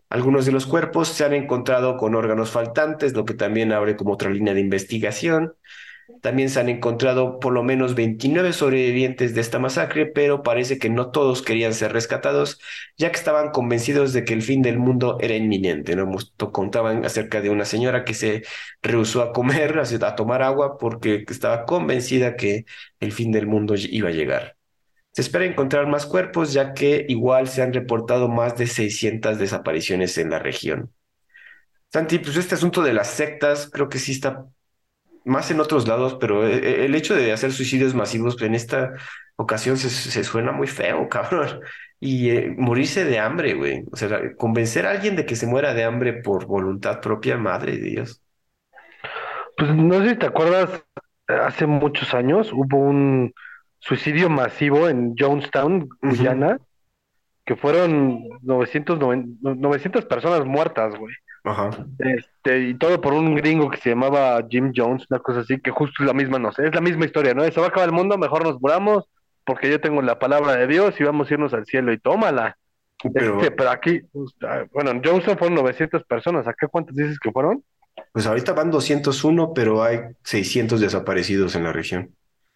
Algunos de los cuerpos se han encontrado con órganos faltantes, lo que también abre como otra línea de investigación. También se han encontrado por lo menos 29 sobrevivientes de esta masacre, pero parece que no todos querían ser rescatados, ya que estaban convencidos de que el fin del mundo era inminente. ¿no? Contaban acerca de una señora que se rehusó a comer, a tomar agua, porque estaba convencida que el fin del mundo iba a llegar. Se espera encontrar más cuerpos, ya que igual se han reportado más de 600 desapariciones en la región. Santi, pues este asunto de las sectas creo que sí está más en otros lados, pero eh, eh, el hecho de hacer suicidios masivos en esta ocasión se, suena muy feo, cabrón. Y eh, morirse de hambre, güey. O sea, convencer a alguien de que se muera de hambre por voluntad propia, madre de Dios. Pues no sé si te acuerdas, hace muchos años hubo un suicidio masivo en Jonestown, Guyana, que fueron 900, 900 personas muertas, güey. Ajá. Este, y todo por un gringo que se llamaba Jim Jones, una cosa así, que justo es la misma, no sé, es la misma historia, ¿no? Se va a acabar el mundo, mejor nos muramos, porque yo tengo la palabra de Dios y vamos a irnos al cielo y tómala. Pero, este, pero aquí, pues, ah, bueno, en Johnson fueron 900 personas, ¿acá cuántas dices que fueron? Pues ahorita van 201, pero hay 600 desaparecidos en la región.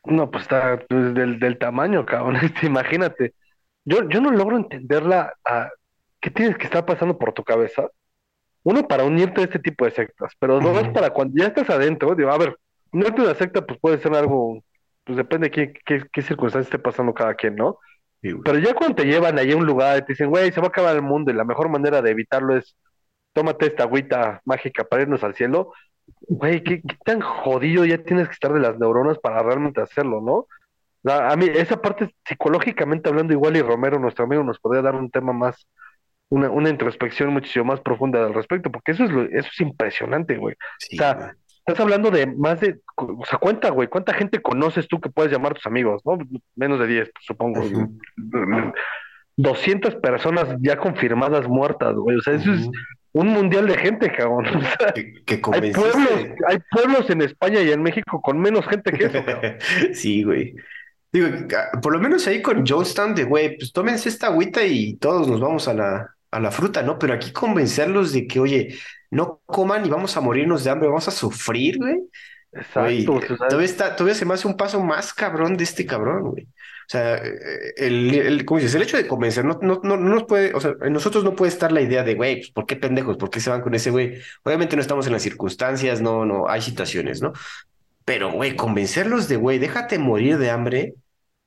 No, pues está pues, del, del tamaño, cabrón, este, imagínate. Yo, yo no logro entenderla, a, ¿qué tienes que estar pasando por tu cabeza? uno para unirte a este tipo de sectas, pero dos para cuando ya estás adentro, digo, a ver, unirte a una secta pues puede ser algo, pues depende de qué, qué, qué circunstancias esté pasando cada quien, ¿no? pero ya cuando te llevan ahí a un lugar y te dicen, güey, se va a acabar el mundo y la mejor manera de evitarlo es tómate esta agüita mágica para irnos al cielo, güey, ¿qué, tan jodido ya tienes que estar de las neuronas para realmente hacerlo, ¿no? A, a mí, esa parte psicológicamente hablando, igual y Romero, nuestro amigo, nos podría dar un tema más, una, una introspección muchísimo más profunda al respecto, porque eso es, lo, eso es impresionante, güey. o sea, estás hablando de más de, o sea, cuenta, güey, ¿cuánta gente conoces tú que puedes llamar tus amigos? ¿no? Menos de 10, supongo. 200 personas ya confirmadas muertas, güey. O sea, eso es un mundial de gente, cabrón. hay, pueblos, hay pueblos en España y en México con menos gente que eso. Cabrón. sí, güey. Digo, por lo menos ahí con Jonestown de, güey, pues tómense esta agüita y todos nos vamos a la, a la fruta, ¿no? Pero aquí convencerlos de que, oye, no coman y vamos a morirnos de hambre, vamos a sufrir, güey. Exacto. todavía, está, todavía se me hace un paso más cabrón de este cabrón, güey. O sea, el, el, ¿cómo dices? El hecho de convencer no, no, no, nos puede, o sea, en nosotros no puede estar la idea de, güey, pues, ¿por qué pendejos? ¿Por qué se van con ese güey? Obviamente no estamos en las circunstancias, no, no, hay situaciones, ¿no? Pero, güey, convencerlos de, güey, déjate morir de hambre,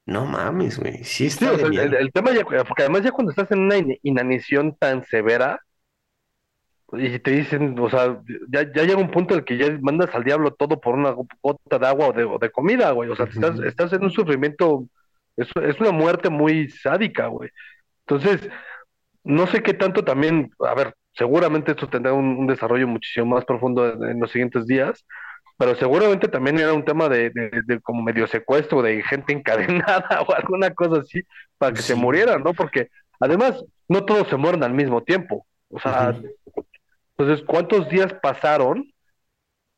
no mames, güey. Sí, está el, tema ya, porque además ya cuando estás en una inanición tan severa, y te dicen, o sea, ya, ya llega un punto en el que ya mandas al diablo todo por una gota de agua o de, comida, güey. O sea, estás, estás en un sufrimiento, es, es una muerte muy sádica, güey. Entonces, no sé qué tanto también, a ver, seguramente esto tendrá un, desarrollo muchísimo más profundo en los siguientes días, pero seguramente también era un tema de, de, como medio secuestro de gente encadenada o alguna cosa así para que se murieran, ¿no? Porque además no todos se mueren al mismo tiempo. O sea, entonces, ¿cuántos días pasaron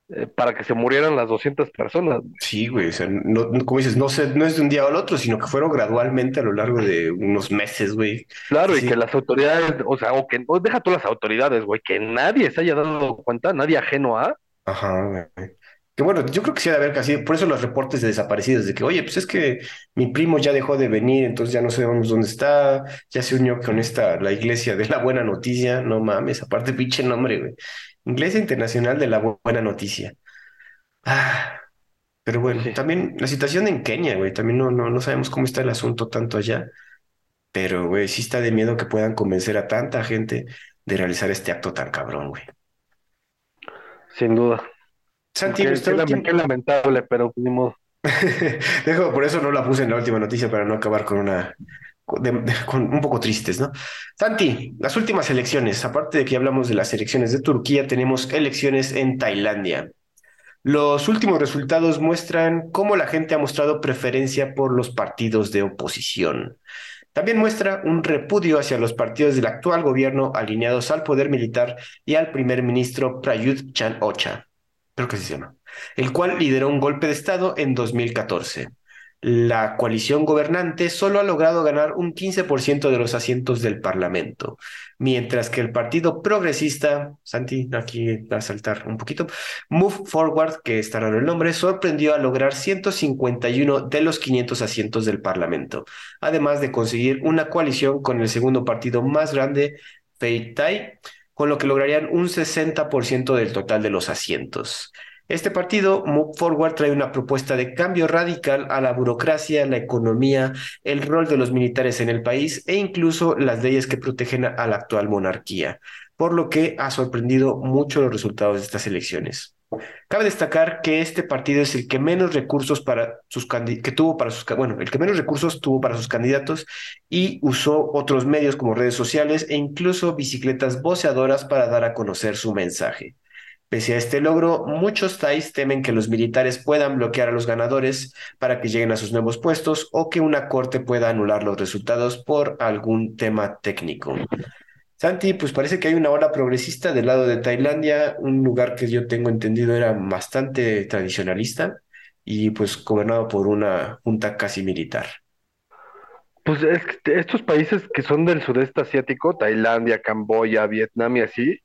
eh, para que se murieran las 200 personas? Sí, güey, o sea, no, como dices, no, se, no es de un día al otro, sino que fueron gradualmente a lo largo de unos meses, güey. Claro, y que las autoridades, o sea, o que, o deja todas las autoridades, güey, que nadie se haya dado cuenta, nadie ajeno a. Ajá, güey. Que bueno, yo creo que sí debe haber casi, por eso los reportes de desaparecidos, de que, oye, pues es que mi primo ya dejó de venir, entonces ya no sabemos dónde está, ya se unió con esta, la iglesia de la buena noticia, no mames, aparte pinche nombre, güey. Iglesia Internacional de la Buena Noticia. Ah, pero bueno, también la situación en Kenia, güey, también no, no, no sabemos cómo está el asunto tanto allá, pero, güey, sí está de miedo que puedan convencer a tanta gente de realizar este acto tan cabrón, güey. Sin duda. Santi, qué, lamentable, pero ni modo. Dejo, por eso no la puse en la última noticia para no acabar con una un poco tristes, ¿no? Santi, las últimas elecciones, aparte de que hablamos de las elecciones de Turquía, tenemos elecciones en Tailandia. Los últimos resultados muestran cómo la gente ha mostrado preferencia por los partidos de oposición. También muestra un repudio hacia los partidos del actual gobierno alineados al poder militar y al primer ministro Prayut Chan-ocha creo que se llama, el cual lideró un golpe de Estado en 2014. La coalición gobernante solo ha logrado ganar un 15% de los asientos del Parlamento, mientras que el Partido Progresista, Santi, aquí va a saltar un poquito, Move Forward, que está raro el nombre, sorprendió a lograr 151 de los 500 asientos del Parlamento, además de conseguir una coalición con el segundo partido más grande, Feitai, con lo que lograrían un 60% del total de los asientos. Este partido, Move Forward, trae una propuesta de cambio radical a la burocracia, la economía, el rol de los militares en el país e incluso las leyes que protegen a la actual monarquía, por lo que ha sorprendido mucho los resultados de estas elecciones. Cabe destacar que este partido es el que menos recursos para sus que tuvo para sus bueno, el que menos recursos tuvo para sus candidatos y usó otros medios como redes sociales e incluso bicicletas voceadoras para dar a conocer su mensaje. Pese a este logro, muchos Thais temen que los militares puedan bloquear a los ganadores para que lleguen a sus nuevos puestos o que una corte pueda anular los resultados por algún tema técnico. Santi, pues parece que hay una ola progresista del lado de Tailandia, un lugar que yo tengo entendido era bastante tradicionalista y pues gobernado por una junta casi militar. Pues estos países que son del sudeste asiático, Tailandia, Camboya, Vietnam y así,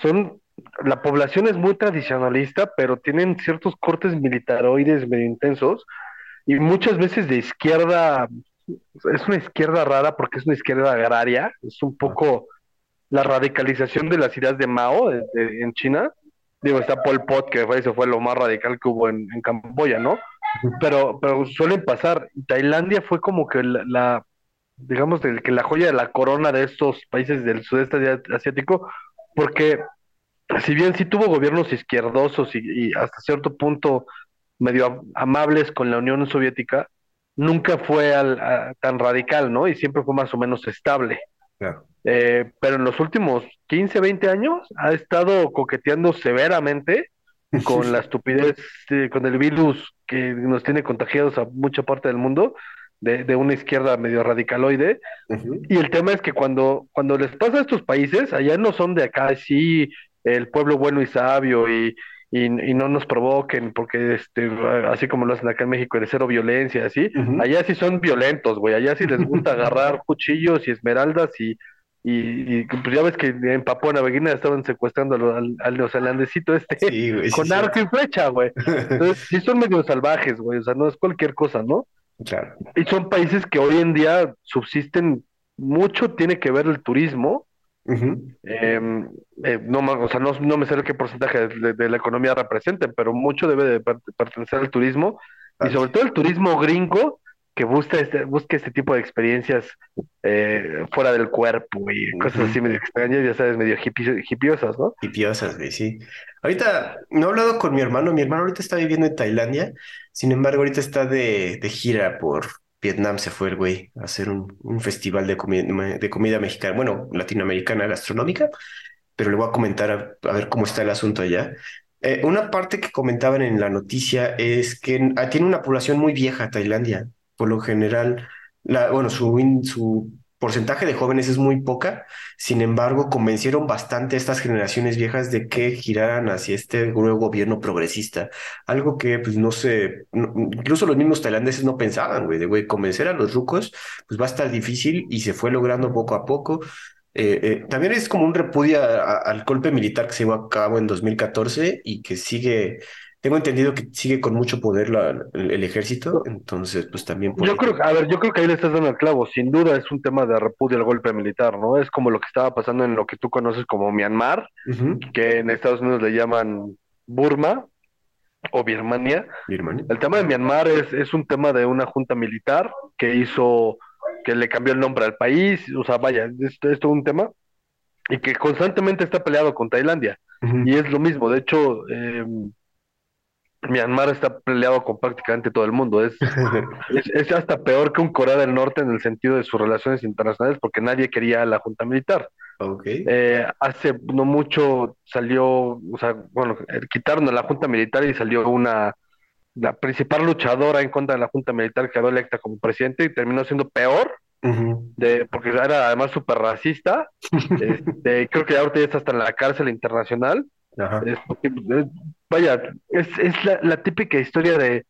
son la población es muy tradicionalista, pero tienen ciertos cortes militaroides medio intensos y muchas veces de izquierda, es una izquierda rara porque es una izquierda agraria, es un poco la radicalización de las ideas de Mao en China. Digo, está Pol Pot, que fue, eso fue lo más radical que hubo en, Camboya, ¿no? Pero, pero suelen pasar. Tailandia fue como que la, digamos, que la joya de la corona de estos países del sudeste asiático, porque si bien sí tuvo gobiernos izquierdosos y, hasta cierto punto medio amables con la Unión Soviética, nunca fue tan radical, ¿no? Y siempre fue más o menos estable. Eh, pero en los últimos 15, 20 años ha estado coqueteando severamente con la estupidez, con el virus que nos tiene contagiados a mucha parte del mundo, de, una izquierda medio radicaloide. Y el tema es que cuando, cuando les pasa a estos países, allá no son de acá, sí, el pueblo bueno y sabio y, y, no nos provoquen, porque este, así como lo hacen acá en México, de cero violencia, así, allá sí son violentos, güey, allá sí les gusta agarrar cuchillos y esmeraldas y, y, pues ya ves que en Papua Nueva Guinea estaban secuestrando al, al neozelandecito este con arco y flecha, güey. Entonces, sí son medio salvajes, güey, o sea, no es cualquier cosa, ¿no? Claro. Y son países que hoy en día subsisten mucho, tiene que ver el turismo, Em, eh, no, o sea, no, me sé qué porcentaje de, la economía representen, pero mucho debe de pertenecer al turismo y sobre todo el turismo gringo que busca este, busque este tipo de experiencias eh, fuera del cuerpo y cosas así medio extrañas, ya sabes, medio hipiosas, ¿no? Hipiosas, sí. Ahorita no he hablado con mi hermano, mi hermano ahorita está viviendo en Tailandia, sin embargo ahorita está de, de gira por, Vietnam se fue el güey a hacer un, festival de, de comida mexicana, bueno, latinoamericana gastronómica, pero le voy a comentar a, ver cómo está el asunto allá. Eh, una parte que comentaban en la noticia es que ah, tiene una población muy vieja Tailandia. Por lo general, la, bueno, su porcentaje de jóvenes es muy poca, sin embargo, convencieron bastante a estas generaciones viejas de que giraran hacia este nuevo gobierno progresista, algo que pues no sé, incluso los mismos tailandeses no pensaban, güey, de güey, convencer a los rucos, pues va a estar difícil y se fue logrando poco a poco. Eh, eh, también es como un repudio al golpe militar que se llevó a cabo en 2014 y que sigue tengo entendido que sigue con mucho poder el, ejército, entonces pues también... yo creo, a ver, yo creo que ahí le estás dando el clavo, sin duda es un tema de repudio al golpe militar, ¿no? Es como lo que estaba pasando en lo que tú conoces como Myanmar, que en Estados Unidos le llaman Burma o Birmania. El tema de Myanmar es, es un tema de una junta militar que hizo, que le cambió el nombre al país, o sea, vaya, es, es todo un tema, y que constantemente está peleado con Tailandia. Y es lo mismo, de hecho... Eh, Myanmar está peleado con prácticamente todo el mundo. Es, es, hasta peor que un Corea del Norte en el sentido de sus relaciones internacionales, porque nadie quería la junta militar. Eh, hace no mucho salió, o sea, bueno, eh, quitaron a la junta militar y salió una, la principal luchadora en contra de la junta militar quedó electa como presidente y terminó siendo peor. de, porque era además súper racista. Este, creo que ahorita ya está hasta en la cárcel internacional. Es, vaya, es, es la, típica historia de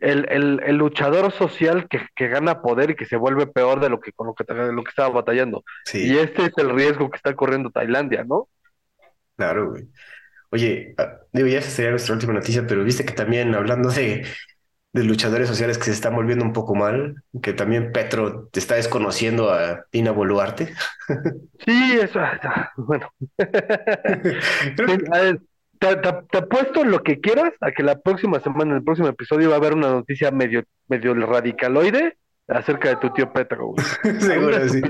el, el, el luchador social que, que, gana poder y que se vuelve peor de lo que con lo que, lo que estaba batallando. Y este es el riesgo que está corriendo Tailandia, ¿no? Claro, güey. Oye, ah, digo, ya esa sería nuestra última noticia, pero viste que también hablando de, de luchadores sociales que se están volviendo un poco mal, que también Petro te está desconociendo a Dina Boluarte. Sí, eso, bueno. te, te, apuesto lo que quieras a que la próxima semana, en el próximo episodio, va a haber una noticia medio, medio radicaloide acerca de tu tío Petro. Seguro, sí.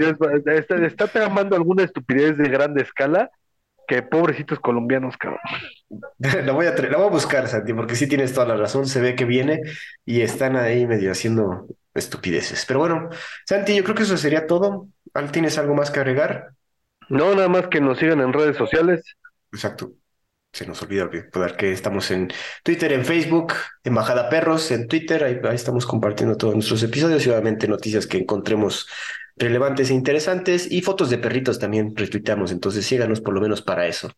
está, está tramando alguna estupidez de grande escala que pobrecitos colombianos, cabrón. la, voy a la voy a buscar, Santi, porque sí tienes toda la razón. Se ve que viene y están ahí medio haciendo estupideces. Pero bueno, Santi, yo creo que eso sería todo. ¿Tienes algo más que agregar? No, nada más que nos sigan en redes sociales. Exacto se nos olvida recordar que estamos en Twitter, en Facebook, Embajada Perros, en Twitter, ahí, estamos compartiendo todos nuestros episodios y obviamente noticias que encontremos relevantes e interesantes y fotos de perritos también retuiteamos, entonces síganos por lo menos para eso.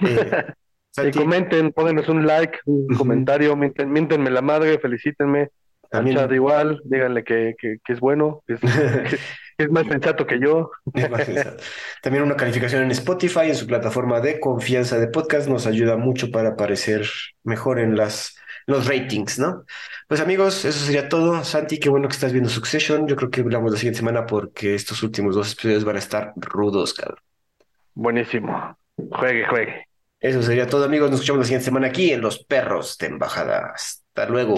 Eh, comenten, pónganos un like, un comentario, miéntenme la madre, felicítenme. También... igual, díganle que, que, es bueno, que es, es más sensato que yo. También una calificación en Spotify, en su plataforma de confianza de podcast, nos ayuda mucho para aparecer mejor en las los ratings, ¿no? Pues amigos, eso sería todo. Santi, qué bueno que estás viendo Succession. Yo creo que hablamos la siguiente semana porque estos últimos dos episodios van a estar rudos, cabrón. Buenísimo. Juegue, juegue. Eso sería todo, amigos. Nos escuchamos la siguiente semana aquí en Los Perros de Embajada. Hasta luego.